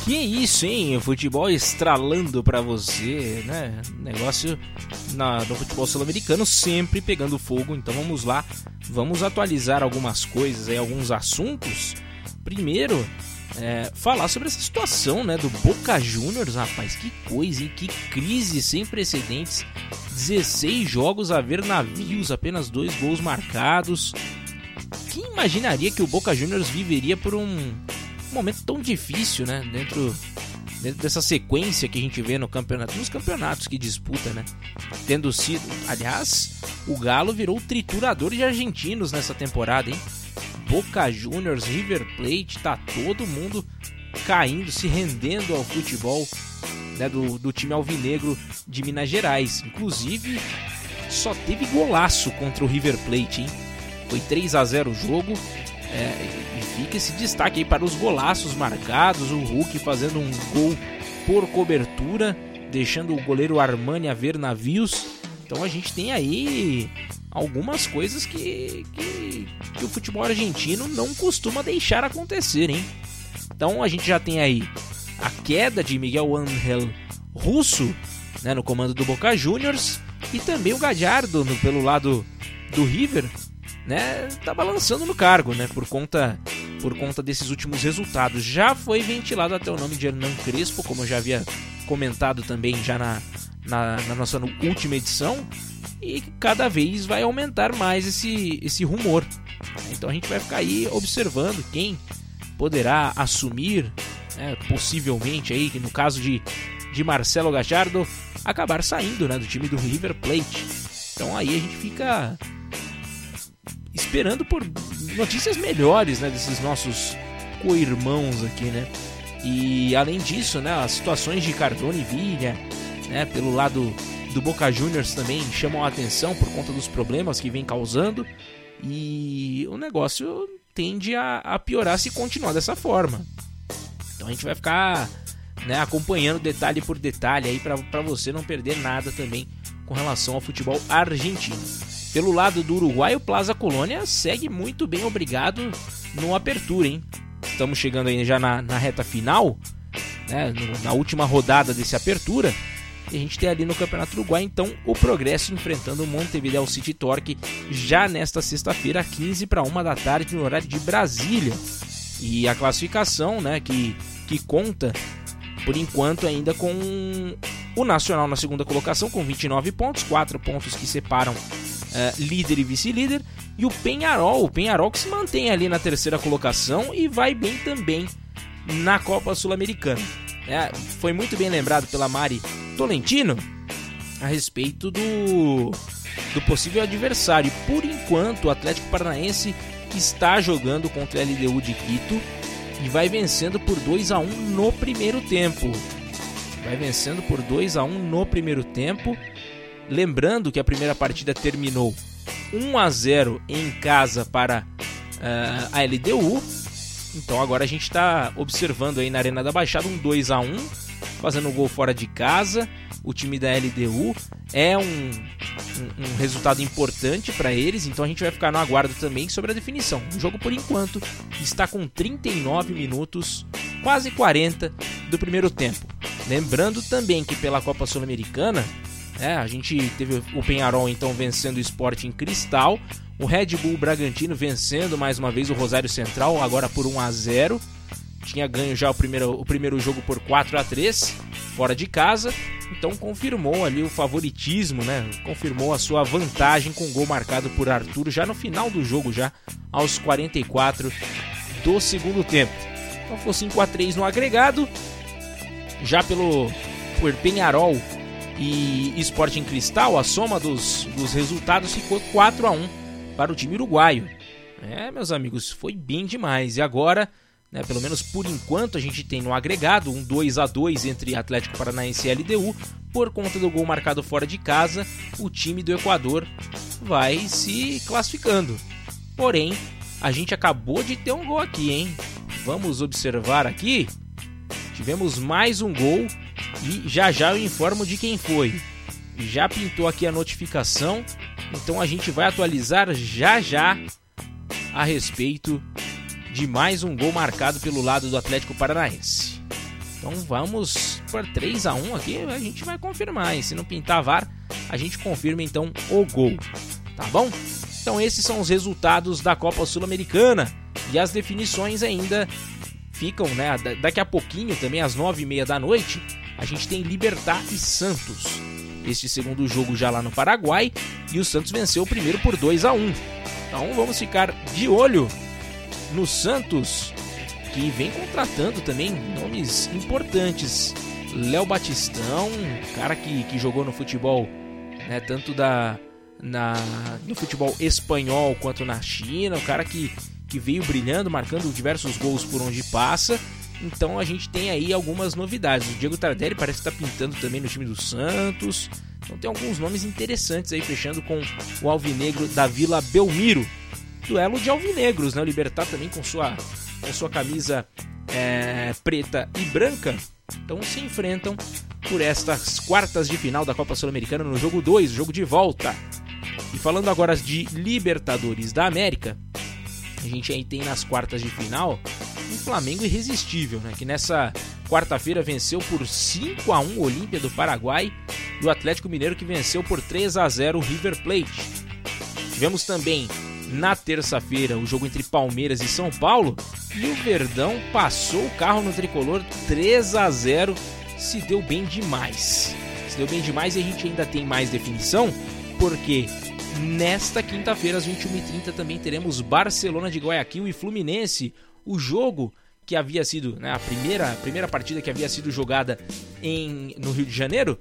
Que isso, hein? O futebol estralando para você, né? Negócio na, no futebol sul-americano sempre pegando fogo. Então vamos lá, vamos atualizar algumas coisas aí, alguns assuntos. Primeiro, é, falar sobre essa situação, né? Do Boca Juniors, rapaz, que coisa, hein? Que crise sem precedentes. 16 jogos a ver navios, apenas dois gols marcados. Quem imaginaria que o Boca Juniors viveria por um momento tão difícil, né? Dentro, dentro dessa sequência que a gente vê no campeonato, nos campeonatos que disputa, né? Tendo sido, aliás, o Galo virou triturador de argentinos nessa temporada, hein? Boca Juniors, River Plate, tá todo mundo caindo, se rendendo ao futebol né, do, do time alvinegro de Minas Gerais. Inclusive, só teve golaço contra o River Plate, hein? Foi 3 a 0 o jogo. É, e fica esse destaque aí para os golaços marcados, o Hulk fazendo um gol por cobertura, deixando o goleiro Armani a ver navios. Então a gente tem aí algumas coisas que, que, que o futebol argentino não costuma deixar acontecer, hein? Então a gente já tem aí a queda de Miguel Angel Russo né, no comando do Boca Juniors e também o Gallardo no, pelo lado do River né, tá balançando no cargo, né, por conta por conta desses últimos resultados. Já foi ventilado até o nome de Hernan Crespo, como eu já havia comentado também já na, na, na nossa última edição, e cada vez vai aumentar mais esse, esse rumor. Então a gente vai ficar aí observando quem poderá assumir, né, possivelmente aí, no caso de, de Marcelo Gajardo, acabar saindo né, do time do River Plate. Então aí a gente fica esperando por notícias melhores, né, desses nossos co-irmãos aqui, né? E além disso, né, as situações de Cardone e Villa, né, pelo lado do Boca Juniors também chamam a atenção por conta dos problemas que vem causando e o negócio tende a, a piorar se continuar dessa forma. Então a gente vai ficar né, acompanhando detalhe por detalhe aí para você não perder nada também com relação ao futebol argentino. Pelo lado do Uruguai, o Plaza Colônia segue muito bem, obrigado, no Apertura, hein? Estamos chegando aí já na, na reta final, né, na última rodada desse Apertura. E a gente tem ali no Campeonato Uruguai, então, o Progresso enfrentando o Montevideo City Torque já nesta sexta-feira, 15 para 1 da tarde, no horário de Brasília. E a classificação, né, que, que conta, por enquanto, ainda com o Nacional na segunda colocação, com 29 pontos, 4 pontos que separam uh, líder e vice-líder, e o Penharol, o Penharol que se mantém ali na terceira colocação e vai bem também na Copa Sul-Americana. É, foi muito bem lembrado pela Mari Tolentino a respeito do, do possível adversário. Por enquanto, o Atlético Paranaense está jogando contra a LDU de Quito e vai vencendo por 2 a 1 no primeiro tempo. vai vencendo por 2 a 1 no primeiro tempo. Lembrando que a primeira partida terminou 1 a 0 em casa para uh, a LDU. Então agora a gente está observando aí na Arena da Baixada um 2 a 1 fazendo um gol fora de casa. O time da LDU é um, um, um resultado importante para eles, então a gente vai ficar no aguardo também sobre a definição. O jogo, por enquanto, está com 39 minutos, quase 40 do primeiro tempo. Lembrando também que pela Copa Sul-Americana, é, a gente teve o Penharol então vencendo o Sport em Cristal, o Red Bull Bragantino vencendo mais uma vez o Rosário Central, agora por 1 a 0 tinha ganho já o primeiro, o primeiro jogo por 4 a 3 fora de casa, então confirmou ali o favoritismo, né? Confirmou a sua vantagem com gol marcado por Arthur já no final do jogo, já aos 44 do segundo tempo. Então foi 5 a 3 no agregado, já pelo por Penharol e Sporting Cristal, a soma dos, dos resultados ficou 4 a 1 para o time uruguaio. É, meus amigos, foi bem demais. E agora né? Pelo menos por enquanto a gente tem no agregado um 2 a 2 entre Atlético Paranaense e LDU. Por conta do gol marcado fora de casa, o time do Equador vai se classificando. Porém, a gente acabou de ter um gol aqui, hein? Vamos observar aqui. Tivemos mais um gol e já já eu informo de quem foi. Já pintou aqui a notificação, então a gente vai atualizar já já a respeito de mais um gol marcado pelo lado do Atlético Paranaense. Então vamos por 3 a 1 aqui, a gente vai confirmar. E se não pintar VAR, a gente confirma então o gol. Tá bom? Então esses são os resultados da Copa Sul-Americana e as definições ainda ficam, né? Daqui a pouquinho, também às 9h30 da noite, a gente tem Libertar e Santos. Este segundo jogo já lá no Paraguai e o Santos venceu o primeiro por 2 a 1. Então vamos ficar de olho no Santos, que vem contratando também nomes importantes. Léo Batistão, cara que, que jogou no futebol, né, tanto da, na, no futebol espanhol quanto na China, o cara que, que veio brilhando, marcando diversos gols por onde passa. Então a gente tem aí algumas novidades. O Diego Tardelli parece estar pintando também no time do Santos. Então tem alguns nomes interessantes aí, fechando com o Alvinegro da Vila Belmiro duelo de alvinegros, né? O Libertar também com sua, com sua camisa é, preta e branca. Então se enfrentam por estas quartas de final da Copa Sul-Americana no jogo 2, jogo de volta. E falando agora de Libertadores da América, a gente aí tem nas quartas de final um Flamengo irresistível, né? Que nessa quarta-feira venceu por 5 a 1 o Olímpia do Paraguai e o Atlético Mineiro que venceu por 3 a 0 o River Plate. Tivemos também na terça-feira o jogo entre Palmeiras e São Paulo e o Verdão passou o carro no tricolor 3 a 0 se deu bem demais. Se deu bem demais e a gente ainda tem mais definição, porque nesta quinta-feira às 21h30 também teremos Barcelona de Guayaquil e Fluminense, o jogo que havia sido né, a primeira, primeira partida que havia sido jogada em, no Rio de Janeiro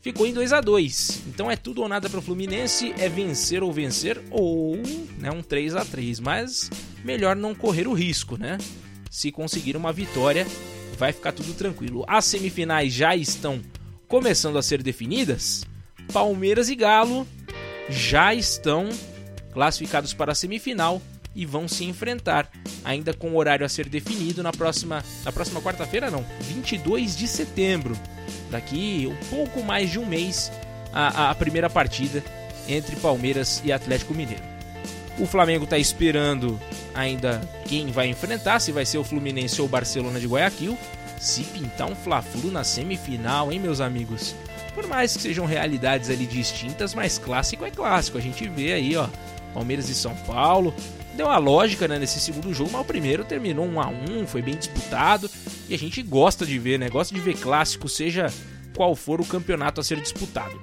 ficou em 2 a 2 Então é tudo ou nada para o Fluminense, é vencer ou vencer, ou né, um 3 a 3 Mas melhor não correr o risco, né? Se conseguir uma vitória, vai ficar tudo tranquilo. As semifinais já estão começando a ser definidas. Palmeiras e Galo já estão classificados para a semifinal e vão se enfrentar, ainda com o horário a ser definido na próxima, na próxima quarta-feira, não, 22 de setembro. Daqui um pouco mais de um mês, a, a primeira partida entre Palmeiras e Atlético Mineiro. O Flamengo está esperando ainda quem vai enfrentar, se vai ser o Fluminense ou o Barcelona de Guayaquil. Se pintar um Fla-Flu na semifinal, hein, meus amigos? Por mais que sejam realidades ali distintas, mas clássico é clássico. A gente vê aí, ó, Palmeiras e São Paulo, deu uma lógica né, nesse segundo jogo, mas o primeiro terminou 1 a 1 foi bem disputado e a gente gosta de ver, né? Gosta de ver clássico, seja qual for o campeonato a ser disputado.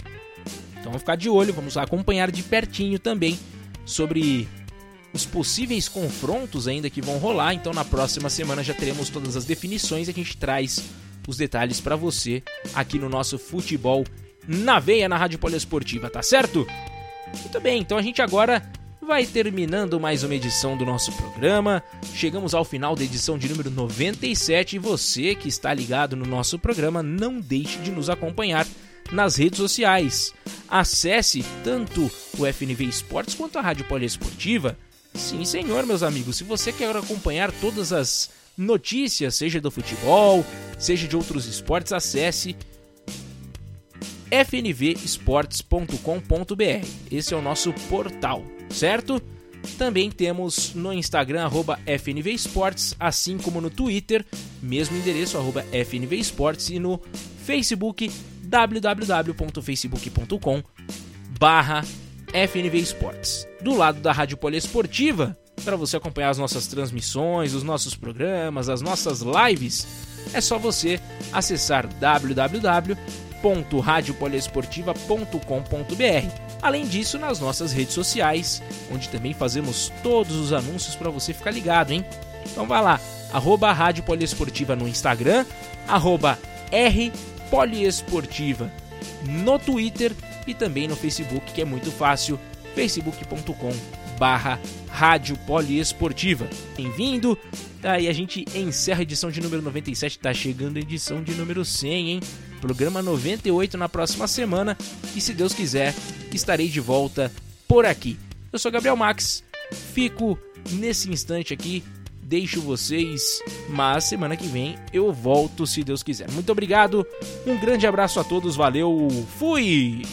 Então vamos ficar de olho, vamos acompanhar de pertinho também sobre os possíveis confrontos ainda que vão rolar. Então na próxima semana já teremos todas as definições e a gente traz os detalhes para você aqui no nosso futebol na veia na Rádio Poliesportiva, tá certo? Muito bem, então a gente agora vai terminando mais uma edição do nosso programa. Chegamos ao final da edição de número 97 e você que está ligado no nosso programa, não deixe de nos acompanhar nas redes sociais. Acesse tanto o FNV Esportes quanto a Rádio Poliesportiva. Sim, senhor, meus amigos, se você quer acompanhar todas as notícias, seja do futebol, seja de outros esportes, acesse fnvesportes.com.br. Esse é o nosso portal, certo? Também temos no Instagram, arroba FNVesportes, assim como no Twitter, mesmo endereço, arroba FNVesportes, e no Facebook, www.facebook.com barra FNVesportes. Do lado da Rádio Poliesportiva, para você acompanhar as nossas transmissões, os nossos programas, as nossas lives, é só você acessar www.radiopoliesportiva.com.br. Além disso, nas nossas redes sociais, onde também fazemos todos os anúncios para você ficar ligado, hein? Então vai lá, arroba Rádio Poliesportiva no Instagram, arroba R Poliesportiva no Twitter e também no Facebook, que é muito fácil, facebook.com barra Rádio Poliesportiva. Bem-vindo! Daí a gente encerra a edição de número 97, tá chegando a edição de número 100, hein? Programa 98 na próxima semana. E se Deus quiser, estarei de volta por aqui. Eu sou Gabriel Max, fico nesse instante aqui. Deixo vocês, mas semana que vem eu volto se Deus quiser. Muito obrigado, um grande abraço a todos, valeu, fui!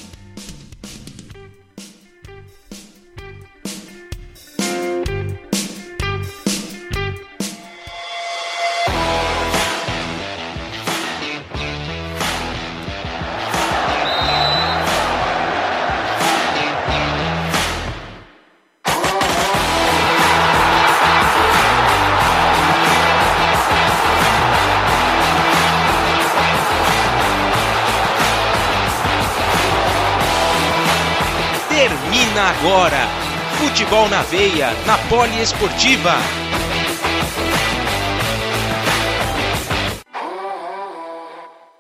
Futebol na veia, na Poliesportiva.